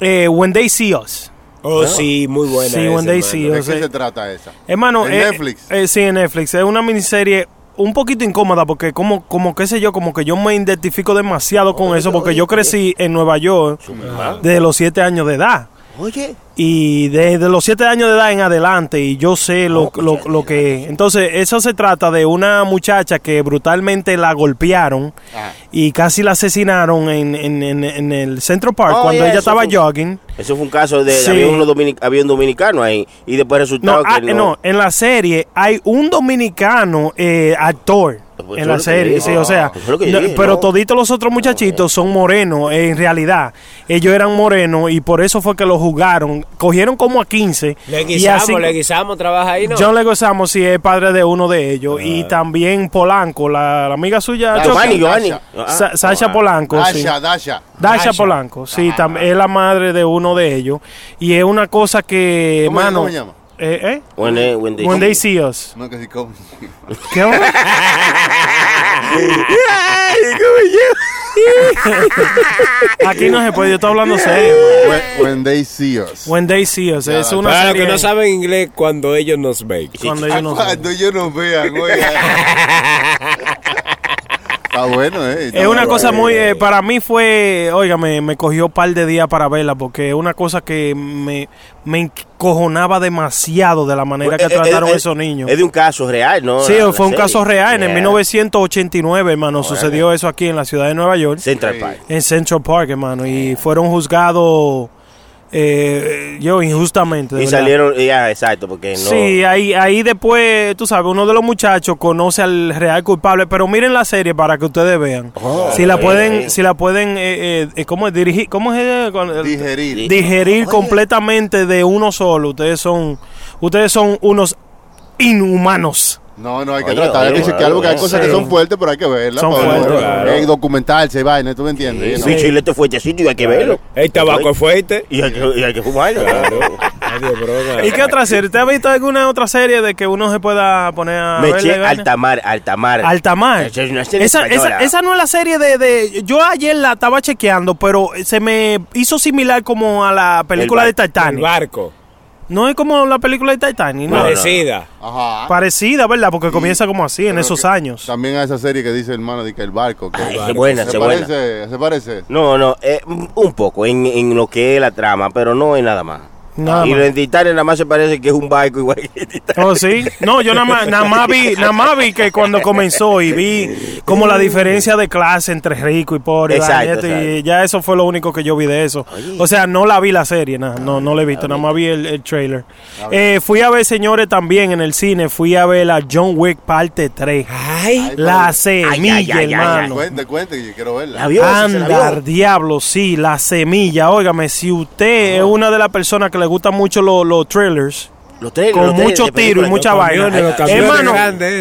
Eh, When They See Us. Oh, sí, muy buena. Sí, esa, hermano. See ¿De qué se trata esa? Hermano, ¿En eh, Netflix? eh, sí, en Netflix. Es una miniserie un poquito incómoda porque como, como qué sé yo, como que yo me identifico demasiado con eso porque yo crecí en Nueva York desde los siete años de edad. Oye, Y desde los siete años de edad en adelante, y yo sé lo, lo, lo que... Entonces, eso se trata de una muchacha que brutalmente la golpearon Ajá. y casi la asesinaron en, en, en, en el Central Park Oh, cuando yeah, ella estaba jogging. eso fue un caso de. Sí. Había, unos dominic- había un dominicano ahí y después resultó No, ah, que no, en la serie hay un dominicano eh, actor. Pues en eso la serie, sí, o sea, Eso es lo que no, dije, pero ¿no? toditos los otros muchachitos son morenos, en realidad. Ellos eran morenos y por eso fue que lo jugaron. Cogieron como a 15. Le y guisamos, así- le guisamos, trabaja ahí, ¿no? John Leguizamo sí es padre de uno de ellos. Y también Polanco, la, la amiga suya. Giovanni. Giovanni. Ah, Sa- Sasha Polanco, sí. Dasha, Dasha. Dasha Dasha. Polanco, sí, es la madre de uno de ellos. Y es una cosa que, ¿Cómo. ¿Cómo se llama? Eh, eh, When they- when they- When they see us. No, que si como. ¿Qué hombre? Aquí no se puede, yo estoy hablando serio. when, when they see us. When they see us, es una Para los que no saben inglés, cuando ellos nos ven. Cuando ellos no saben. Cuando ellos nos vean, oiga. Está bueno, ¿eh? Está Es una bueno. cosa muy, eh, para mí fue, oiga, me, me cogió un par de días para verla porque es una cosa que me, me encojonaba demasiado de la manera que Eh, eh, trataron eh, esos niños. Es de un caso real, ¿no? Sí, La- la fue un serie. caso real. En el Yeah. 1989, hermano, sucedió eso aquí en la ciudad de Nueva York. Central Park. En Central Park, hermano. Y fueron juzgados eh, yo injustamente. de Y verdad. salieron, ya, exacto, porque no. Sí, ahí, ahí después, tú sabes, uno de los muchachos conoce al real culpable, pero miren la serie para que ustedes vean. si la pueden, si la pueden, eh, eh, ¿cómo es? Dirigir, ¿cómo es? Digerir. Digerir completamente de uno solo. Ustedes son, ustedes son unos inhumanos. No, no, hay que Oye, tratar, hay oye, que chequear porque hay cosas sí. que son fuertes, pero hay que verlas. Son fuertes, claro. eh, documentarse, vaina, ¿tú me entiendes? Sí, chilete fuertecito y hay que verlo. El tabaco es fuerte. Y hay que, y hay que fumarlo. Brother. ¿Y qué otra serie? ¿Usted ha visto alguna otra serie de que uno se pueda poner a Me eché? Altamar, Altamar. Altamar. Esa es una serie Esa, esa, no es la serie de, de- Yo ayer la estaba chequeando, pero se me hizo similar como a la película El de bar- El Titanic. barco. No es como la película de Titanic, ¿no? Parecida. Ajá. Parecida, ¿verdad? Porque comienza como así, en esos años. También a esa serie que dice hermano de que el barco. Que Ay, el qué barco. buena, se buena. parece, se parece. No, no, eh, un poco en, en lo que es la trama, pero no es nada más. Nada y más. lo en Titanic nada más se parece que es un barco igual que Titanic. Oh, sí. No, yo nada más, nada más vi, nada más vi que cuando comenzó y vi como la diferencia de clase entre rico y pobre. Exacto, y ya eso fue lo único que yo vi de eso. O sea, no la vi la serie, nada, no, no la he visto, nada más vi el, el trailer. Eh, fui a ver, señores, también en el cine, fui a ver la John Wick parte 3. Ay. La semilla, ay, ay, ay, hermano. Cuente, cuente, que yo quiero verla. Andar, diablo, sí, la semilla. Óigame, si usted es una de las personas que le gustan mucho los, los trailers, Los trailers, con los trailers mucho de tiro y mucha vaina. camiones Hermano.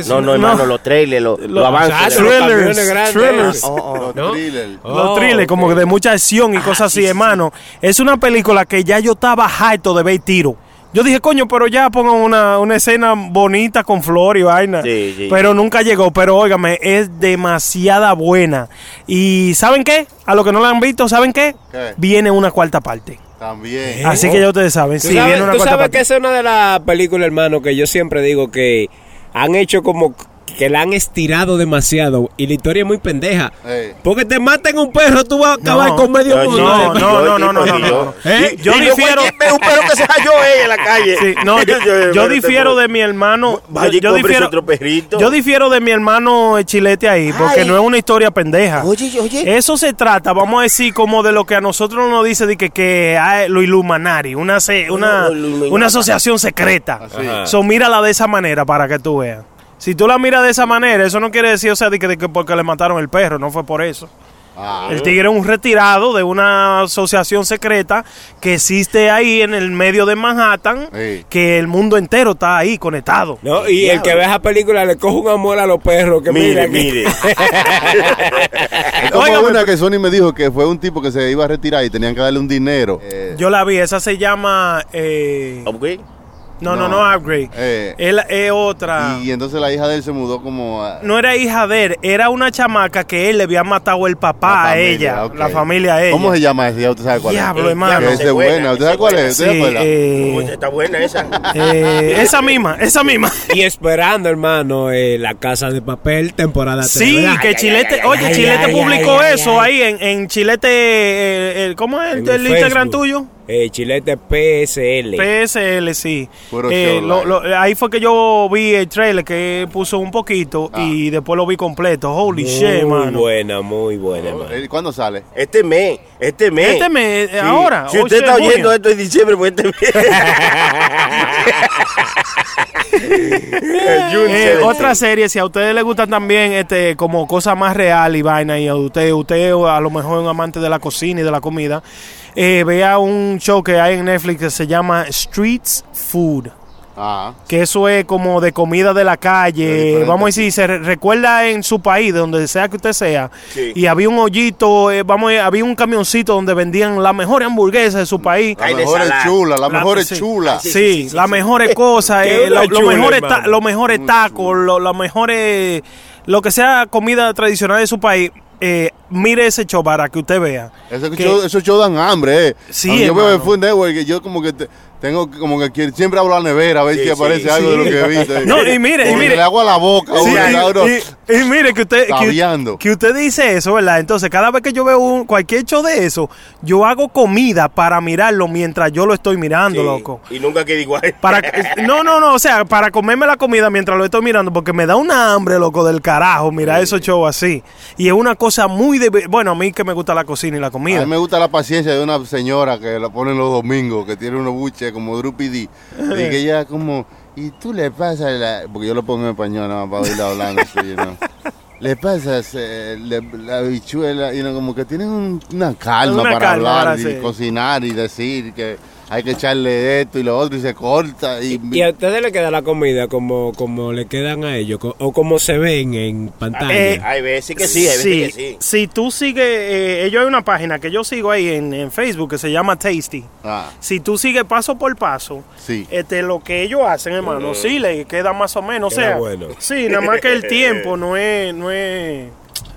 No, no, hermano, No. los trailers, los, los avances. Thrillers, thrillers. Oh, oh, Los ¿no? thrillers. los Oh, thrillers, como ok. de mucha acción y cosas así, hermano. Es una película que ya yo estaba harto de ver tiro. Yo dije, coño, pero ya pongan una, una escena bonita con flor y vaina. Sí, sí. Pero nunca llegó. Pero óigame, es demasiada buena. Y ¿saben qué? A los que no la han visto, ¿saben qué? ¿Qué? Viene una cuarta parte. También. Así que ya ustedes saben. ¿Tú Sí, sabes, viene una tú sabes que esa es una de las películas, hermano, que yo siempre digo que han hecho como que la han estirado demasiado y la historia es muy pendeja. Ey. Porque te maten un perro, tú vas a acabar No. con medio No, mundo. No, no, yo, no, no, no, no, yo. no. ¿Eh? Yo Y difiero. un perro que se halló ella en la calle. Sí, no, yo, yo difiero de mi hermano. Vaya yo, yo difiero, otro perrito. yo difiero de mi hermano eh, Chilete ahí, porque Ay. no es una historia pendeja. Oye, oye. Eso se trata, vamos a decir, como de lo que a nosotros nos dice de que, que hay lo Illuminati, una, se- una, una asociación secreta. Ajá. So, mírala de esa manera para que tú veas. Si tú la miras de esa manera, eso no quiere decir, o sea, de que, de que porque le mataron el perro, no fue por eso. Ah, El tigre es un retirado de una asociación secreta que existe ahí en el medio de Manhattan, Sí. que el mundo entero está ahí conectado. No, y el que ve esa película le coge un amor a los perros. Que Mire, mire. Óigame, una que Sony me dijo que fue un tipo que se iba a retirar y tenían que darle un dinero. Eh, Yo la vi, esa se llama... eh, Upgrade. No, no, no. no, Upgrade. Eh. Él es otra... y entonces la hija de él se mudó como a, No era hija de él, era una chamaca que él le había matado el papá La a familia, ella, la familia a ella. ¿Cómo se llama ese? Ya usted sabe cuál Diablo, es. hermano. Esa es buena. ¿Usted sabe cuál es? ¿Usted se Sí, eh, Está buena esa. eh, esa misma, esa misma. Y esperando, hermano, eh, La Casa de Papel, temporada 3. Sí, que Chilete, oye, ay, Chilete ay, publicó eso ay. ahí en, en Chilete, eh, el- ¿cómo es el, En el Instagram tuyo? Eh, Chilete PSL. PSL, sí. Eh, lo- lo- ahí fue que yo vi el trailer que puso un poquito y después lo vi completo. Holy shit, muy mano. buena, muy buena, hermano. Eh, ¿Cuándo sale? Este mes, este mes. Este mes, Sí. ahora. Si oh, usted shit, está oyendo esto en diciembre, pues este mes. Eh, otra serie, si a ustedes les gustan también este como cosa más real y vaina, y a usted, usted a lo mejor es un amante de la cocina y de la comida, eh, vea un show que hay en Netflix que se llama Streets Food. Ah, Que eso es como de comida de la calle. Vamos a decir, se re- recuerda en su país, de donde sea que usted sea. Sí. Y había un hoyito, eh, vamos a decir, había un camioncito donde vendían las mejores hamburguesas de su país. la Ay, de mejor es salada. chula, la La- mejor es sí. chula. Sí, Sí, las mejores cosas, eh, lo- los chula, mejores, ta- hermano. los mejores tacos, lo- los mejores, lo que sea comida tradicional de su país. Eh, mire ese show para que usted vea. Esos Que- shows esos shows dan hambre, eh. Sí, yo veo el. Food Network, yo como que te- Tengo que- como que quiero- siempre abro la nevera a ver Sí, si aparece sí, algo de lo que he visto. No, y mire, y mire. Le hago a la boca. Sí, uno, cada uno. y, y- mire que usted que, que usted dice eso, ¿verdad? Entonces, cada vez que yo veo un, cualquier show de eso, yo hago comida para mirarlo mientras yo lo estoy mirando, Sí, loco. Y nunca queda igual. Para no, no, no, o sea, para comerme la comida mientras lo estoy mirando, porque me da una hambre, loco, del carajo, mira esos shows así. Y es una cosa muy de... Bueno, a mí que me gusta la cocina y la A comida. mí me gusta la paciencia de una señora que la ponen los domingos, que tiene unos buches como Drupi D. Y que ella como, y tú le pasas la... Porque yo lo pongo en español nada más para oírla hablando you know. Le pasas eh, le- la bichuela, y como que tienen un- una calma Una para calma, hablar y sí. cocinar y decir que hay que echarle esto y lo otro y se corta. Y, ¿Y a ustedes le queda la comida como, como le quedan a ellos? ¿O como se ven en pantalla? Eh, Hay veces que sí, hay veces que sí. Si tú sigues, eh, ellos hay una página que yo sigo ahí en, en Facebook que se llama Tasty. Ah, Si tú sigues paso por paso, sí. este, lo que ellos hacen, hermano, sí le queda más o menos. O sea, bueno. sí, nada más que el tiempo no es, no es.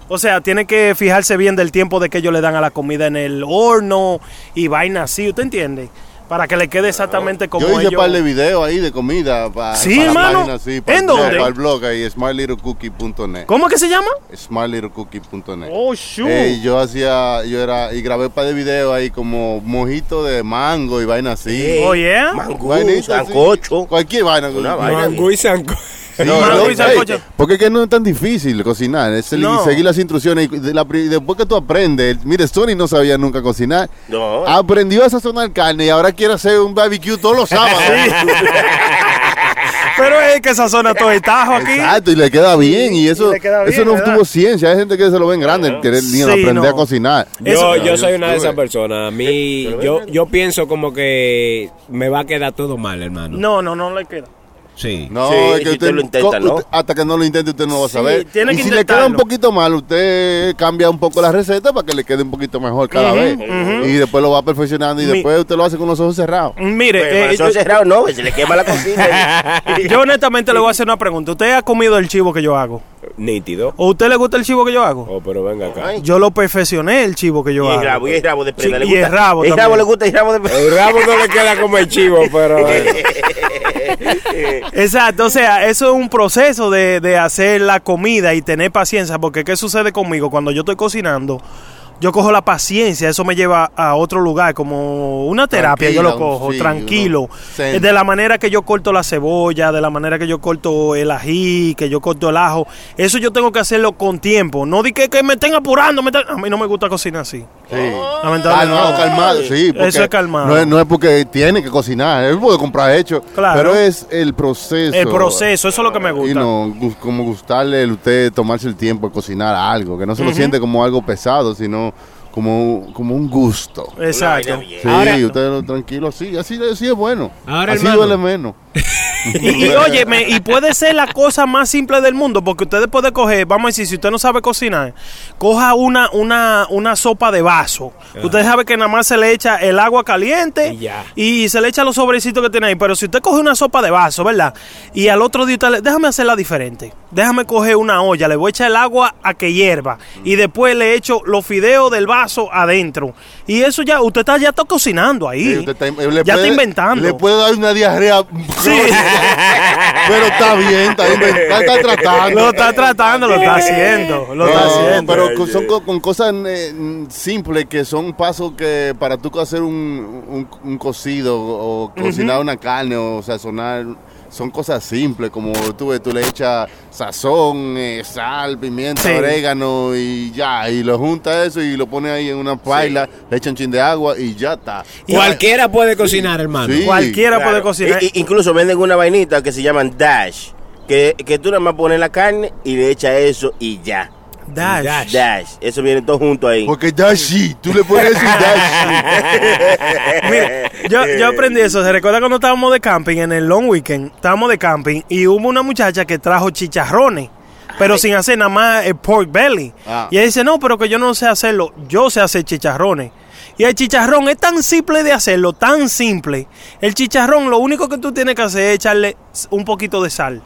O sea, tiene que fijarse bien del tiempo de que ellos le dan a la comida en el horno y vaina así, ¿usted entiende? Para que le quede exactamente como Yo hice ellos. un par de videos ahí de comida para, Sí, para hermano. página, sí, para ¿En el blog, dónde? Para el blog ahí, smartlittlecookie.net. ¿Cómo que se llama? smartlittlecookie.net. Oh, shoot. Eh, yo hacía, yo era, y grabé un par de videos ahí como mojito de mango y vaina así. Oh, yeah. Sí. sancocho. Cualquier vaina. Una vaina. Mangú y sanco. Sí, No, no, porque es que no es tan difícil cocinar, es el- No. seguir las instrucciones. Y de la pri- después que tú aprendes, mire, Sony no sabía nunca cocinar. No. Aprendió a sazonar carne y ahora quiere hacer un barbecue todos los sábados. Pero es que esa zona todo el tajo aquí. Exacto, y le queda bien. Y eso, queda eso no ¿verdad? tuvo ciencia. Hay gente que se lo ven grande, querer ni Sí, aprender no. a cocinar. Yo, Eso- yo soy una de esas personas. A mí, yo, yo pienso como que me va a quedar todo mal, hermano. No, no, no le queda. Sí. No, Sí, es si que usted usted, lo intenta, ¿no? usted- hasta que no lo intente usted no va a Sí, saber. tiene y que si le queda un poquito mal, usted cambia un poco la receta para que le quede un poquito mejor cada vez. Y después lo va perfeccionando y Mi- después usted lo hace con los ojos cerrados. Mire, Pues, eh, corazón yo, cerrado no, se le quema la cocina. yo honestamente le voy a hacer una pregunta. ¿Usted ha comido el chivo que yo hago? Nítido. ¿O a usted le gusta el chivo que yo hago? Oh, pero venga acá. Ay. Yo lo perfeccioné el chivo que yo y el hago. rabo, y el rabo de prenda. Sí, ¿le y el rabo El rabo le gusta, el rabo de prenda. El rabo no le queda como el chivo, pero... Exacto, o sea, eso es un proceso de, de hacer la comida y tener paciencia, porque ¿qué sucede conmigo? Cuando yo estoy cocinando, yo cojo la paciencia, eso me lleva a otro lugar, como una terapia, yo lo cojo, sí, tranquilo, uno. Eh, de la manera que yo corto la cebolla, de la manera que yo corto el ají, que yo corto el ajo, eso yo tengo que hacerlo con tiempo, no di que, que me estén apurando, me estén- a mí no me gusta cocinar así. Sí. Lamentablemente. Calmado, calmado, sí. Eso es calmado. No es, no es porque tiene que cocinar, él puede comprar hecho. Claro. Pero es el proceso. El proceso, eso es lo que me Y gusta. no, gu- como gustarle el usted tomarse el tiempo de cocinar algo, que no se lo siente como algo pesado, sino como, como un gusto. Exacto. Sí, Ahora- usted lo tranquilo, así, así, así es bueno. Ahora, así hermano. duele menos. Y, y óyeme, y puede ser la cosa más simple del mundo, porque usted puede coger, vamos a decir, si usted no sabe cocinar, coja una, una, una sopa de vaso. Usted sabe que nada más se le echa el agua caliente Y ya. y se le echa los sobrecitos que tiene ahí. Pero si usted coge una sopa de vaso, ¿verdad? Y al otro día usted le, déjame hacerla diferente. Déjame coger una olla, le voy a echar el agua a que hierva. Y después le echo los fideos del vaso adentro. Y eso ya, usted está, ya está cocinando ahí. Sí, usted está- ya puede- está inventando. Le puede dar una diarrea. Sí. pero está bien, está, invent- está, está tratando. Lo está tratando, lo está haciendo. Lo está haciendo. pero con- son co- con, cosas eh, mm, simples que son pasos que para tú hacer un, un, un cocido o cocinar una carne o sazonar son cosas simples como tú ves, tú le echas sazón, eh, sal, pimienta, Sí. orégano y ya, y lo juntas eso y lo pones ahí en una paila, le echas un chin de agua y ya está. Cualquiera puede cocinar, hermano. Sí. Cualquiera Claro. puede cocinar. I- incluso venden una vainita que se llaman Dash. Que, que tú nada más pones la carne y le echas eso y ya. Dash. Dash. Dash. Eso viene todo junto ahí. Porque dashi, tú le pones eso y dashi. Mira, yo, yo aprendí eso. ¿Se recuerda cuando estábamos de camping en el long weekend? Estábamos de camping y hubo una muchacha que trajo chicharrones. Pero sin hacer nada más el pork belly. Ah. Y ella dice, no, pero que yo no sé hacerlo. Yo sé hacer chicharrones. Y el chicharrón es tan simple de hacerlo, tan simple. El chicharrón, lo único que tú tienes que hacer es echarle un poquito de sal.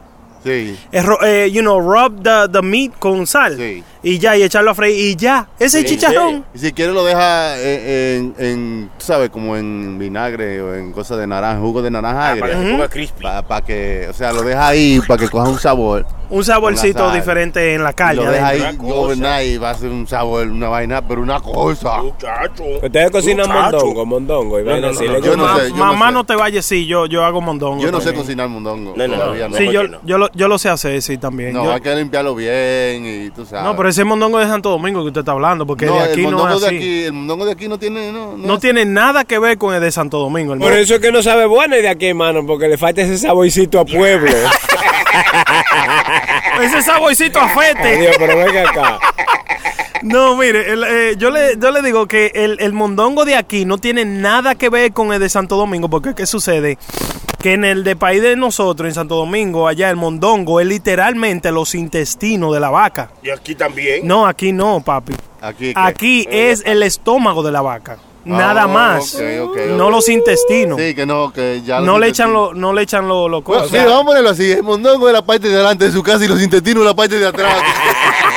Sí. ro- eh, you know, rub the, the meat con sal. Y ya, y echarlo a freír. Y ya. Ese es Sí, chicharrón. Y si quieres lo deja en, en, en, tú sabes, como en vinagre o en cosas de naranja, jugo de naranja. Ah, para que se agria. ponga crispy. Para que, o sea, lo deja ahí para que coja un sabor. Un saborcito diferente en la Y carne. lo deja ahí overnight y va a ser un sabor, una vaina, pero una cosa. Ustedes cocinan Muchacho. mondongo, mondongo. Y No, no, no, ¿le yo no sé, yo Mamá no te vaya sí, yo, yo hago mondongo. Yo no sé cocinar mondongo. No, no, todavía no. Sí, yo, no. yo, lo, yo lo sé hacer, sí, también. No, Yo- hay que limpiarlo bien y tú sabes. no, pero ese mondongo de Santo Domingo que usted está hablando, porque No, de el aquí no mondongo es de así. aquí, el mondongo de aquí no tiene, no, no, No tiene nada que ver con el de Santo Domingo. Por hermano. eso es que no sabe bueno de aquí, hermano, porque le falta ese saborcito a pueblo. Ese saborcito a fete. Pero venga acá. No, mire, el, eh, yo, le, yo le digo que el, el mondongo de aquí no tiene nada que ver con el de Santo Domingo, porque ¿qué sucede? Que en el de país de nosotros, en Santo Domingo, allá el mondongo es literalmente los intestinos de la vaca. Y aquí también. No, aquí no, papi. Aquí, ¿qué? Aquí es el estómago de la vaca. Nada Ah, más. No los intestinos. Sí, que no, que ya no, los le echan lo, no le echan los lo Bueno, cosas. sí, vamos a ponerlo así. El mondongo es la parte de delante de su casa y los intestinos la parte de atrás.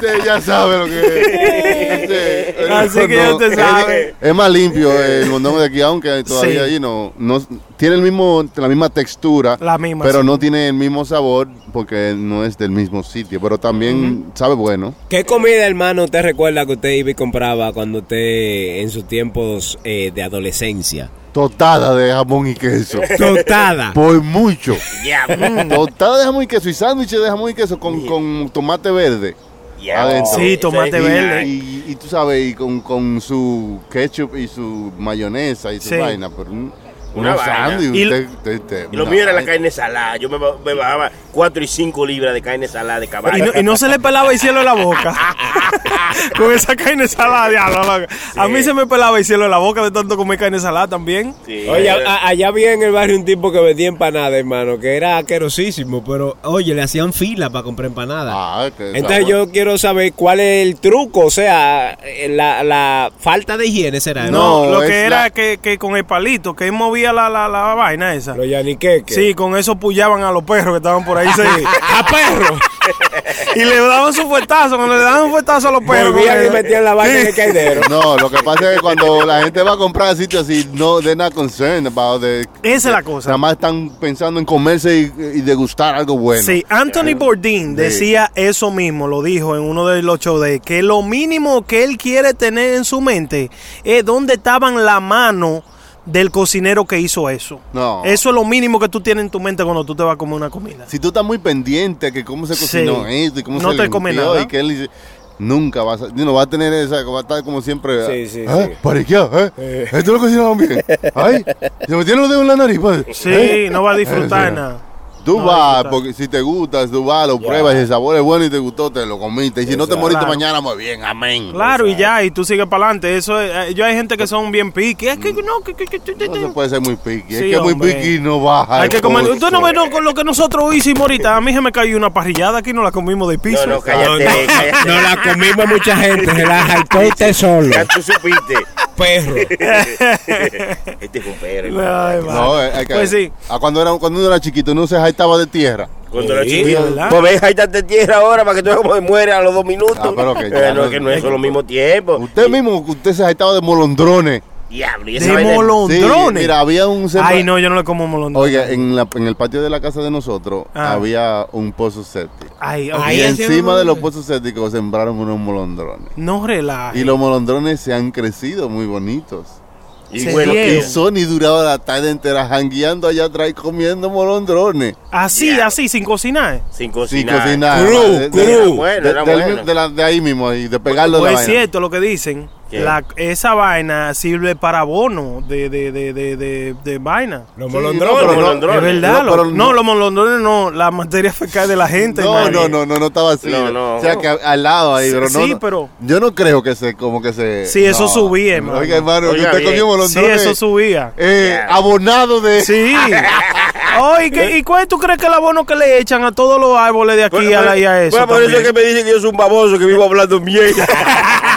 Usted ya sabe lo que es. Sí, el Así que ya usted sabe. Es, es más limpio el mondongo de aquí, aunque todavía Sí. ahí no, no tiene el mismo, la misma textura, La misma, pero sí. no tiene el mismo sabor porque no es del mismo sitio. Pero también sabe bueno. ¿Qué comida, hermano, usted recuerda que usted iba y compraba cuando usted en sus tiempos eh, de adolescencia? Totada de jamón y queso. Totada. Por mucho. Ya, Totada de jamón y queso y sándwiches de jamón y queso con, con tomate verde. Ya. adentro. Sí, tomate Y- verde. Y, y tú sabes, y con, con su ketchup y su mayonesa y su Sí. vaina, pero un, Una unos sándwiches. Y- usted- usted- usted- Y lo mío era la carne salada. Yo me, ba- me bajaba 4 y 5 libras de carne salada de Y caballo. no, y no se le pelaba el cielo en la boca. Con esa carne salada, diablo, loco. A mí se me pelaba el cielo en la boca de tanto comer carne salada también. Sí. Oye, a- allá había en el barrio un tipo que vendía empanadas, hermano, que era asquerosísimo, pero oye, le hacían fila para comprar empanadas. Ah, Entonces sabor. yo quiero saber cuál es el truco, o sea, la, la falta de higiene será. No, No, lo es que era la- que, que con el palito, que él la, la, la vaina esa. Los yaniqueques. Sí, con eso pullaban a los perros que estaban por ahí. sí. ¡A perros! y le daban su fuetazo. Cuando le daban un fuetazo a los perros. Volvían con y el- metían la vaina en el caidero. No, lo que pasa es que cuando la gente va a comprar sitios así, no, they're not concerned about the- Esa es la cosa. Nada más están pensando en comerse y, y degustar algo bueno. Sí, Anthony Bourdain decía eso mismo, lo dijo en uno de los shows de que lo mínimo que él quiere tener en su mente es dónde estaban la mano del cocinero que hizo eso. No. Eso es lo mínimo que tú tienes en tu mente cuando tú te vas a comer una comida. Si tú estás muy pendiente que cómo se cocinó Sí. esto y cómo No se te come nada. y que él dice, nunca vas a, no, va a tener esa, va a estar como siempre. Sí, sí, ¿eh? sí. Pariqueado, ¿eh? Esto lo cocinaron bien. Ay, se metieron los dedos en la nariz. pues. Sí, ¿Eh? no va a disfrutar Eh, nada. Tú No vas, porque si te gusta, tú vas, lo pruebas, y el sabor es bueno y te gustó, te lo comiste. Y si no te moriste Claro. mañana, muy bien, amén. Claro, y ya, y tú sigues para adelante. Eso es- eh, yo hay gente que son bien piqui. Es que no, que, que- que- que- No se puede ser muy piqui. es Sí, que muy hombre. piqui no baja. Hay que comer. Usted no ve no, con lo que nosotros hicimos ahorita. A mí se me cayó una parrillada aquí, no la comimos de piso. No, no, cállate, No, no, cállate. no la comimos mucha gente, relaja, y usted solo. Ya tú supiste. Perro. Este fue un perro. No, es que- Pues sí. a cuando, era, cuando uno era chiquito, no se estaba de tierra. Cuando chiquito. ¿verdad? Pues está de tierra ahora para que tú veas cómo se muere a los dos minutos. Ah, pero que ya Eh, no, no- que no es al mismo tiempo. Usted mismo, usted se estaba de molondrones. Diablo, y esa De vaina- Sí, molondrones. mira, había un sembra- Ay, no, yo no le como molondrones. Oiga, en, la- en el patio de la casa de nosotros Ah. había un pozo séptico. Ay, Ahí y encima de los pozos sépticos sembraron unos molondrones. no relaje. Y los molondrones se han crecido muy bonitos. Y Se bueno, ríe. Y Sony duraba la tarde entera jangueando allá atrás y comiendo molondrones. Así, así, sin cocinar. sin Sin cocinar. cocinar. Cru, De- de- cru. de- bueno, de- bueno. de la- de ahí mismo, y de pegarlo de Pues la es vaina. cierto lo que dicen. ¿Qué? La, esa vaina sirve para abono de, de, de, de, de, de vaina. Los Sí, molondrones. no, no- molondrones. Es verdad. No, lo- pero no, no- los molondrones no. La materia fecal de la gente. No, no, no, no, no estaba así. No, no. O sea, que al lado ahí, pero no. Sí, pero- Yo no creo que se, como que se. Sí, eso no. subía, hermano. Oiga, hermano, Oiga, usted comió Sí, molondrones. eso subía. eh, abonado de. Sí. Oye, ¿qué- ¿y cuál tú crees que el abono que le echan a todos los árboles de aquí Bueno, a, la, y a eso? bueno, por eso que me dicen que yo soy un baboso que vivo hablando mierda.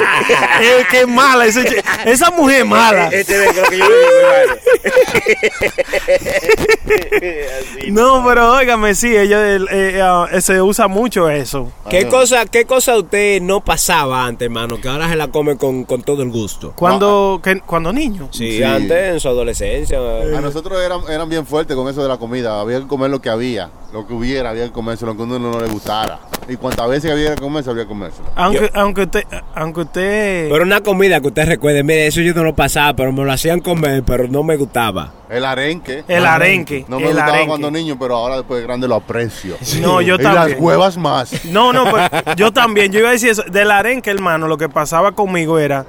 Eh, qué mala, ese esa mujer es mala. Este lo que yo digo. No, pero óigame, sí, ella el- eh, ah, se usa mucho eso. ¿Qué cosa, ¿Qué cosa usted no pasaba antes, hermano? Que ahora se la come con, con todo el gusto. Cuando, que- cuando niño. Sí, Sí. antes en su adolescencia. A nosotros eran, eran bien fuertes con eso de la comida. Había que comer lo que había, lo que hubiera, había que comerse, lo que a uno no le gustara. Y cuantas veces había que comerse, había que comerse. Aunque, aunque usted, aunque usted. Pero una comida que usted recuerde, mire, eso yo no lo pasaba, pero me lo hacían comer, pero no me gustaba. El arenque. El arenque, No me el gustaba arenque. cuando niño, pero ahora después de grande lo aprecio. No, yo y también. las huevas más. No, no, pues, yo también. Yo iba a decir eso. Del arenque, hermano, lo que pasaba conmigo era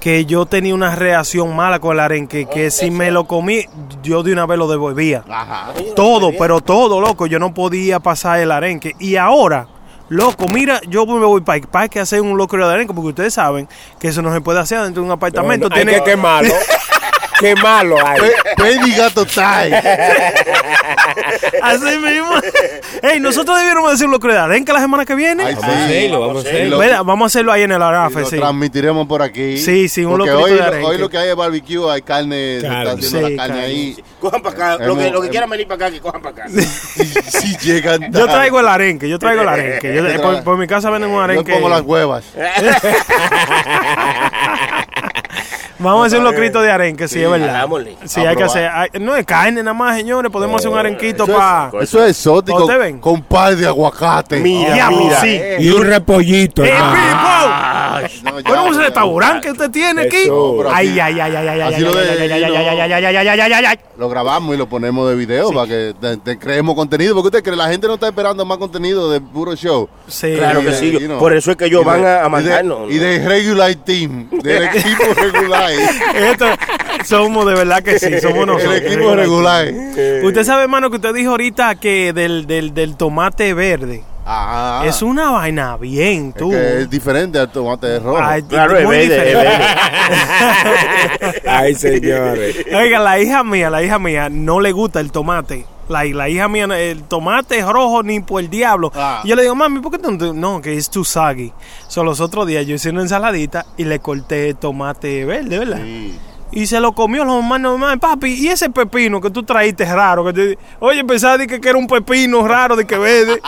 que yo tenía una reacción mala con el arenque, que si me lo comí, yo de una vez lo devolvía. Ajá. Todo, pero todo, loco. Yo no podía pasar el arenque. Y ahora, loco, mira, yo me voy para a hacer un locro de arenque, porque ustedes saben que eso no se puede hacer dentro de un apartamento. No, no, hay Tiene- que quemarlo. Qué malo hay. Baby gato tie. Así mismo. Ey, nosotros debiéramos hacer un locro de arenque la semana que viene. Ay, Vamos a sí. hacerlo, vamos a hacerlo. Mira, vamos a hacerlo ahí en el Arafe, lo sí. transmitiremos por aquí. Sí, sí, un Porque hoy, de arenque. hoy lo que hay es barbecue, hay carne, se Claro. está haciendo Sí, la carne carne. ahí. Cojan para acá. Lo que, lo que quieran venir para acá, que cojan para acá. Si, llegan Yo traigo el arenque, yo traigo el arenque. Yo- Yo por, por mi casa venden un Yo arenque. pongo las huevas. Vamos a hacer un locrito de arenque, sí, Sí, es verdad. hagámosle. Sí, A hay que hacer. hay- no es carne nada más, señores. Podemos hacer un arenquito Eso para. es, eso es exótico. ¿Ustedes ven? Con par de aguacate. Mira, Diablo, mira. sí. Y un repollito, ¡Eh, hermano. No, ya, bueno, ese taburán que usted tiene aquí. Ay, ay, ay, ay, ay, ay, ay, ay, Lo grabamos y lo ponemos de video para que te, creemos contenido, porque usted cree la gente no está esperando más contenido de puro show. Sí, claro que sí. Por eso es que ellos van a mandarnos. Y de regular team, del equipo regular. Esto somos de verdad que sí, somos nosotros. El equipo regular. Usted sabe, hermano, que usted dijo ahorita que del tomate verde. Ah, Es una vaina bien, es tú. que es diferente al tomate de rojo. Ay, Claro, es. Ay, señores. Oiga, la hija mía, la hija mía no le gusta el tomate. La, la hija mía, el tomate es rojo ni por el diablo. Ah. Y yo le digo, mami, ¿por qué no? No, que es too saggy. So, los otros días yo hice una ensaladita y le corté tomate verde, ¿verdad? Sí. Y se lo comió los hermanos, "Mami, papi, y ese pepino que tú traíste raro. Que te- Oye, pensaba de que, que era un pepino raro, de que verde.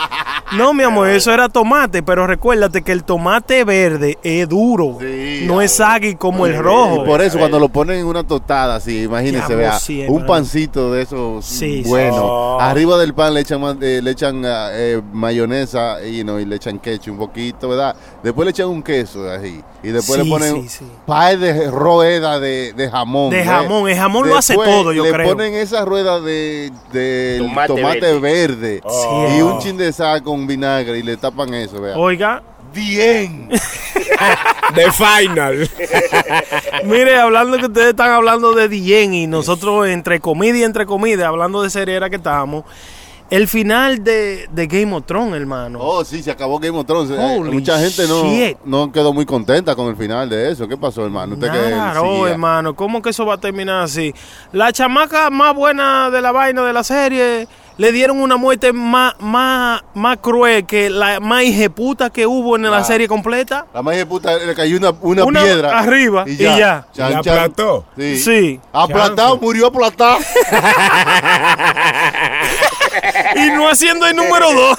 No, mi amor, eso era tomate, pero recuérdate que el tomate verde es duro. Sí, no es saggy como el rojo. Y por eso cuando lo ponen en una tostada, así, imagínense, Diablo, vea, sí, un pancito de esos Sí, sí. bueno. Oh. Arriba del pan le echan eh, le echan ah, eh, mayonesa y, no, y le echan ketchup un poquito, ¿verdad? Después le echan un queso ahí y después le ponen sí. pie de rueda de, de jamón. De ¿ves? jamón, el jamón lo hace todo, yo le creo. ponen esa rueda de, de Tomate tomate, verde, y un chin de sal con vinagre y le tapan eso, vea. Oiga, Bien. The Final. mire, hablando que ustedes están hablando de Dien y nosotros entre comida y entre comida, hablando de serie era que estábamos. El final de, de Game of Thrones, hermano. Oh, sí, se acabó Game of Thrones. Eh, Holy Mucha gente no, shit. no quedó muy contenta con el final de eso. ¿Qué pasó, hermano? Usted Claro, hermano, ¿cómo que eso va a terminar así? La chamaca más buena de la vaina de la serie le dieron una muerte más, más, más cruel que la más hijeputa que hubo en la Ah. serie completa. La de puta le cayó una, una, Una piedra. arriba y ya. Chan, ¿La chan. aplató? Sí. Sí. Aplatado, murió aplatado. Y no haciendo el número dos.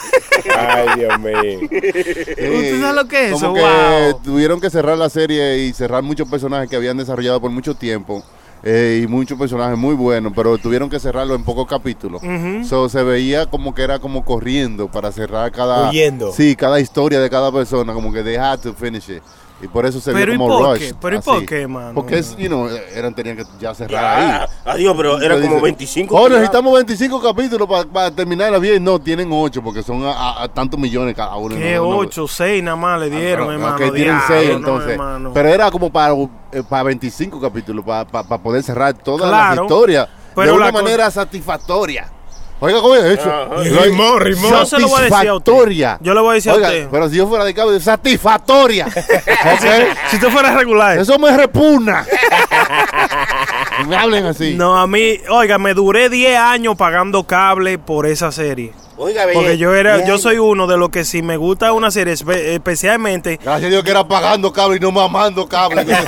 Ay, Dios mío. ¿Usted sabe lo que es Como eso? que Wow. tuvieron que cerrar la serie y cerrar muchos personajes que habían desarrollado por mucho tiempo. eh, y muchos personajes muy buenos, pero tuvieron que cerrarlo en pocos capítulos. So, se veía como que era como corriendo para cerrar cada Huyendo. sí, cada historia de cada persona, como que they had to finish it. Y por eso se Pero vio ¿y como por rush. qué? Pero ¿y por qué, mano? Porque es, you know, eran tenían que ya cerrar Ya, ahí. adiós, pero era como dice, 25. Oh, necesitamos 25 capítulos para terminarla bien. No, tienen 8 porque son a, a- a tantos millones cada uno. ¿Qué No, no, no. ocho, seis nada más le dieron, Ah, hermano? ok, tienen Diablo, 6 no, entonces. hermano. pero era como para, eh, para 25 capítulos, para, para, para poder cerrar todas Claro, las historias pero de una la manera satisfactoria. Oiga, ¿cómo es eso? Rimó, rimó. Yo se lo voy a decir a usted. Satisfactoria. Yo le voy a decir a Oiga, usted. Pero si yo fuera de cabo, satisfactoria. Si usted fuera regular. Eso me repugna. No me hablen así. No, a mí, oiga, me duré 10 años pagando cable por esa serie. Oiga, ve, Porque yo era, bien. yo soy uno de los que si me gusta una serie, espe- especialmente, Gracias a Dios que era pagando cable y no mamando cable.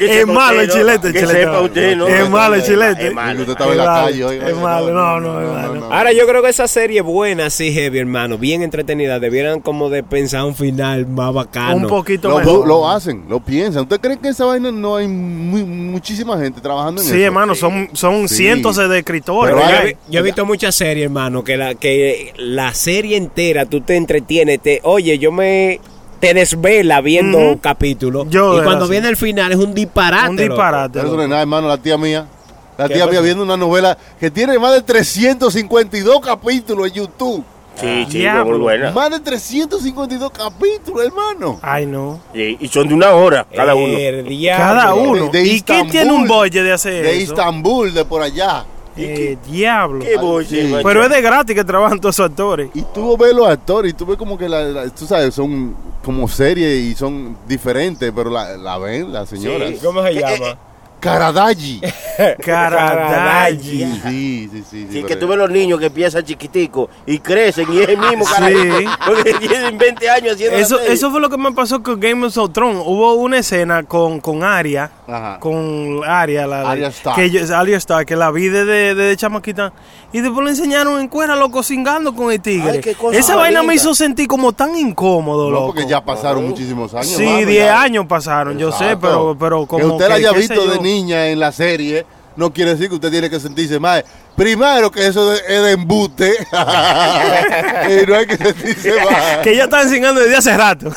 Es malo el chilete, el Que chilete. sepa usted, ¿no? Es malo el chilete. Es malo. Usted estaba en la calle, oiga. Es malo, no, no, es malo. Ahora yo creo que esa serie buena, sí, heavy, hermano, bien entretenida, debieran como de pensar un final más bacano. Un poquito Lo, mejor. lo hacen, lo piensan. ¿Usted cree que esa vaina no hay muy- muchísima gente trabajando en eso? Sí, hermano, son, son Sí. cientos de escritores. Pero Yo, he- yo he visto muchas series, hermano, que la, que la serie entera tú te entretienes, te, oye, yo me te desvela viendo Ujú. capítulos Yo y cuando así. viene el final es un disparate. Un disparate. Eso no es nada, hermano. La tía mía. La ¿Qué tía mía viendo una novela que tiene más de 352 capítulos en YouTube. Sí, sí, Diablo. muy buena. Más de 352 capítulos, hermano. Ay, no. Sí, y son de una hora cada uno. El diablo. Cada uno. de ¿Y quién tiene un budget de hacer De eso? Istambul, de por allá. Eh, diablo. Qué boche, Sí. macho. Pero es de gratis que trabajan todos esos actores. Y tú ves los actores y tú ves como que, la, la- tú sabes, son como series y son diferentes, pero la, la ven, la señora. Sí. ¿Cómo se llama? Karadaji. Caradayi. Sí, sí, sí. sí, que tú ves los niños que empiezan chiquiticos y crecen y es el mismo Sí. carajito. Porque tienen 20 años haciendo Eso, eso fue lo que me pasó con Game of Thrones. Hubo una escena con, con Arya. Ajá. Con Arya, la, Arya Stark. Que yo, Arya Stark, que la vi desde de, chamaquita. Y después le enseñaron en cuera, loco, cingando con el tigre. Ay, Esa vaina me hizo sentir como tan incómodo, No, loco. porque ya pasaron muchísimos años. Sí, mano, 10 ya. años pasaron, yo sé, pero, pero como que usted la haya visto de. Niña en la serie no quiere decir que usted tiene que sentirse mal. Primero que eso es de embuste y no hay que sentirse mal. Que ella estaba enseñando desde hace rato.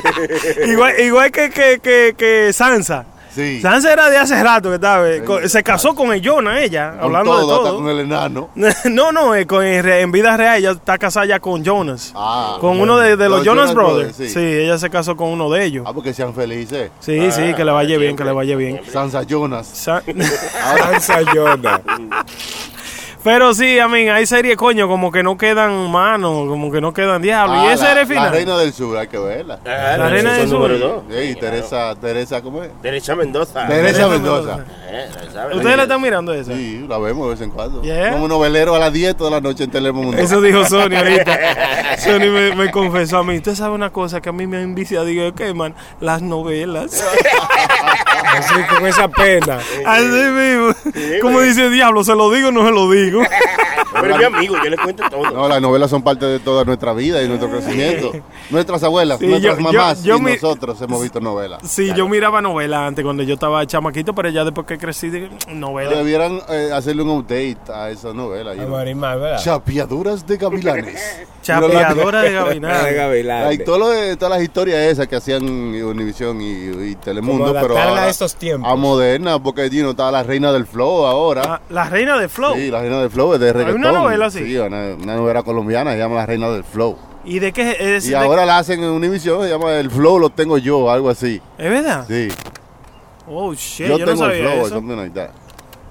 igual igual que, que, que, que Sansa. Sí. Sansa era de hace rato que estaba. eh, se casó con el Jonah, ella, Con hablando todo, de hasta todo. con el enano. no, no, eh, con, en, vida real ella está casada ya con Jonas. Ah, con bueno. uno de, de los, Los Jonas, Jonas Brothers. Brothers, sí. sí. ella se casó con uno de ellos. Ah, porque sean felices. Sí, sí, que le vaya bien, que le vaya bien. Sansa Jonas. Sa- Sansa Yona. Pero sí, a mí, hay series, coño, como que no quedan manos, como que no quedan diablo. y Ah, ese la, era el la final. Reina del Sur, hay que verla. Ah, La no, Reina del Sur. Sí, Teresa, Teresa, ¿cómo es? Teresa Mendoza. Teresa Mendoza. Eh, ¿Ustedes la están mirando esa? Sí, la vemos de vez en cuando. Yeah. Como novelero a las 10 de la noche en Telemundo. Eso dijo Sony ahorita. Sony me, me confesó a mí. Usted sabe una cosa que a mí me ha enviciado. Digo, ¿qué, man? Las novelas. Así con esa pena. Así mismo. Como dice el diablo, ¿se lo digo o no se lo digo? Pero mi amigo, yo le cuento todo. No, las novelas son parte de toda nuestra vida y nuestro crecimiento. Nuestras abuelas, Sí, nuestras yo- mamás yo- yo y mi- nosotros hemos visto novelas. Sí, yo miraba novelas antes cuando yo estaba chamaquito, pero ya después que crecí, novelas. Debieran eh, hacerle un update a esa novela. ¿verdad? Chapeaduras de gavilanes. Chapeadora de. Gavilán. Hay todo lo de- todas las historias esas que hacían Univision y, y Telemundo, pero ahora a estos tiempos. a moderna, porque you know, está la reina del flow ahora. Ah, La reina de Flow. Sí, la reina del flow es de reggaetón. una novela así? Sí, una, una novela colombiana, se llama La reina del flow. ¿Y de qué es? Y de- ahora la hacen en Univision, se llama El flow lo tengo yo, algo así. ¿Es verdad? Sí, Oh, shit, yo, yo, no tengo el sabía flow, eso. like that.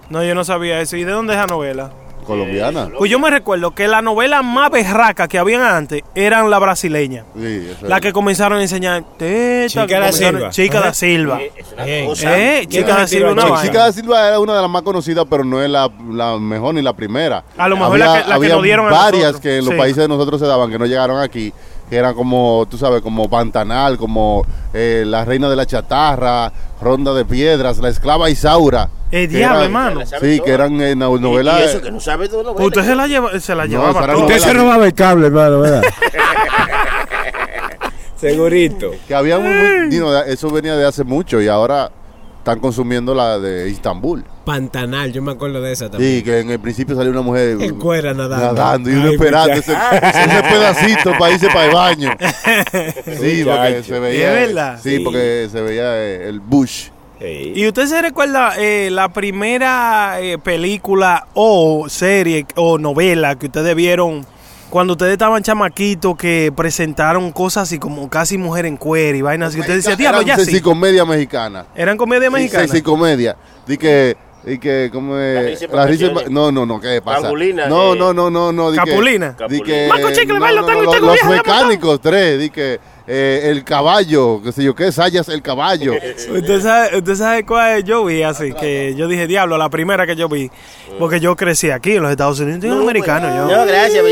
No, yo no sabía eso. ¿Y de dónde es la novela? Colombiana. Pues yo me recuerdo que la novela más berraca que habían antes eran la brasileña. Sí, La es. que comenzaron a enseñar teta, Chica da Silva. Chica da Silva. Eh, ¿Quién Chica da Silva una. Chica da Silva era una de las más conocidas, pero no es la, la mejor ni la primera. A lo mejor la que- la que había nos dieron a varias nosotros. que en los Sí. países de nosotros se daban, que no llegaron aquí, que eran como, tú sabes, como Pantanal, como eh, La Reina de la Chatarra, Ronda de Piedras, La Esclava Isaura. El diablo, eran- hermano. Sí, que eran eh, Y- novelas. Y eso que no sabe de novela. Usted se la, lleva, se la No, llevaba toda. Usted se robaba el cable, hermano, ¿verdad? Segurito. Que había know, eso venía de hace mucho y ahora están consumiendo la de Istambul. Pantanal, yo me acuerdo de esa también. Sí, que en el principio salió una mujer En cuera nadando. nadando y uno Ay, esperando ese, ese pedacito para irse para el baño. Sí, porque se veía. ¿Es verdad? Sí, Sí. porque se veía eh, el bush. ¿Y usted se recuerda eh, la primera eh, película o serie o novela que ustedes vieron cuando ustedes estaban chamaquitos que presentaron cosas así como casi mujer en cuero y vainas así? Usted decía, diablo, ya Eran sí. comedia mexicana. ¿Eran comedia mexicana? Sí, comedia. Di que Y que, como es? La risa. No, no, no, ¿qué pasa? No, eh. no, no, no, no. di que- Capulina. di que- Marco Chicle, no, bailo, no, tango y no, tango, Los mecánicos, tres. Di que eh, el caballo, qué sé yo, qué sayas el caballo. Usted sabe, usted sabe cuál yo vi así, que yo dije, diablo, la primera que yo vi, porque yo crecí aquí en los Estados Unidos, soy un americano yo. No, gracias.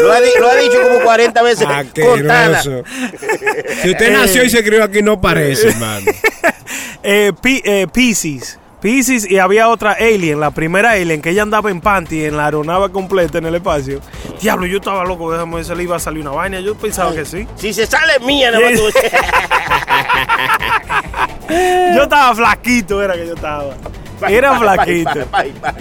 Lo ha, di- lo ha dicho como 40 veces. Contada. Asqueroso. Si usted nació y se crió aquí, no parece, hermano. eh, Pi- eh, Pisces. Pisces y había otra alien, la primera alien, que ella andaba en panty en la aeronave completa en el espacio. Diablo, yo estaba loco, déjame ver si le iba a salir una vaina. Yo pensaba que sí. Si se sale mía, tú. Yo estaba flaquito, era que yo estaba. Era flaquito.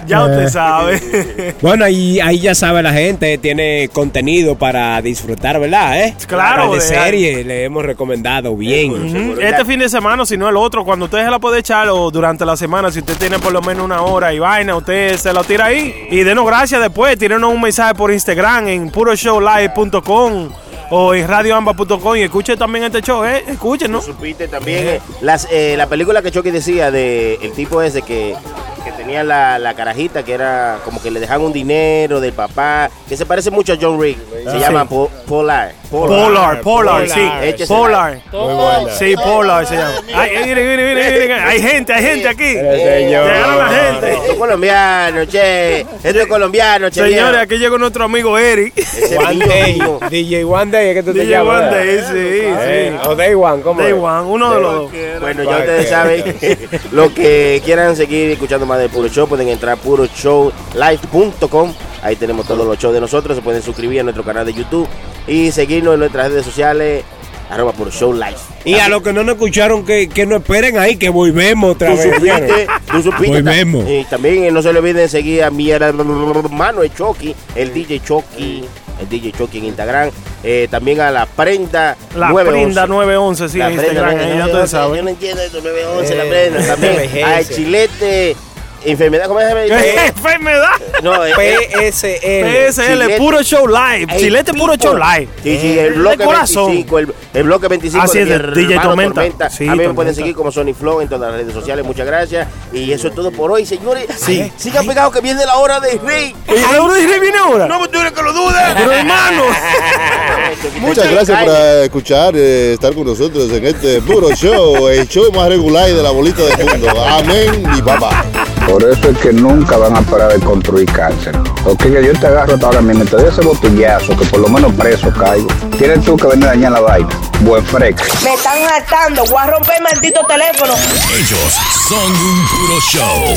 Ya Eh. usted sabe. Bueno, ahí, ahí ya sabe la gente, tiene contenido para disfrutar, ¿verdad? ¿Eh? Claro, de serie le hemos recomendado bien. Este fin de semana, si no el otro, cuando usted se la puede echar o durante la semana, si usted tiene por lo menos una hora y vaina, usted se lo tira ahí. Y denos gracias después, tírenos un mensaje por Instagram en puroshowlive.com o en radioamba.com y escuche también este show, ¿eh? Escuchen, ¿no? Supiste también eh, eh, la película que Chucky decía de el tipo ese que, que tenía la, la carajita que era como que le dejaban un dinero del papá, que se parece mucho a John Rick. Se Ah, llama sí. Po- Polar. Polar, Polar, sí. Polar. Sí, Polar se llama. Ay, ay, mire, mire, mire, mire, Hay gente, hay gente aquí. Llegaron la gente. Esto es colombiano, che. Esto es colombiano, che. Señores, aquí llegó nuestro amigo Eric. One Day, DJ One Day, es que tú te DJ llamas. One. Day, sí, Eh, sí. O Day One, ¿cómo Day es? One, uno de los dos. Bueno, ya ustedes saben, lo que quieran seguir escuchando más de Puro Show, pueden entrar a puroshowlive.com. Ahí tenemos todos los shows de nosotros. Se pueden suscribir a nuestro canal de YouTube y seguirnos en nuestras redes sociales, arroba Puro Show Live. Y a los que no nos escucharon, que, que no esperen ahí, que volvemos otra Tú vez. supiste, tú supiste. Volvemos. Y también eh, no se le olviden seguir a mi hermano el Chucky, el DJ Chucky, el DJ Chucky en Instagram. Eh, también a la prenda La 911. prenda 911, sí, La en prenda Instagram, ahí ya 911, ustedes saben. Yo no entiendo esto, 911, la Eh, prenda. También al chilete, enfermedad, ¿cómo llama? ¿Qué enfermedad? No, PSL. PSL, Chilete. puro show live. Chilete, puro show live. Sí, sí, el bloque de corazón. 25, el, el bloque 25 Así es, DJ Tormenta. Sí, a mí me Tormenta. pueden seguir como Sony Flow en todas las redes sociales. Muchas gracias. Y eso es todo por hoy, señores. Sí. Sigan pegados que viene la hora de Rey. ¿Y la hora de Rey viene ahora? No, tú eres que lo dudes. Pero hermano. Muchas gracias por escuchar, eh, estar con nosotros en este puro show, el show más regular de la bolita del mundo. Amén y papá. Por eso es que nunca van a parar de construir cáncer. Ok, que yo te agarro ahora mismo, te doy ese botellazo, que por lo menos preso caigo. Tienes tú que venir a dañar la vaina. Buen freco. Me están hartando. Voy a romper el maldito teléfono. Ellos son un puro show.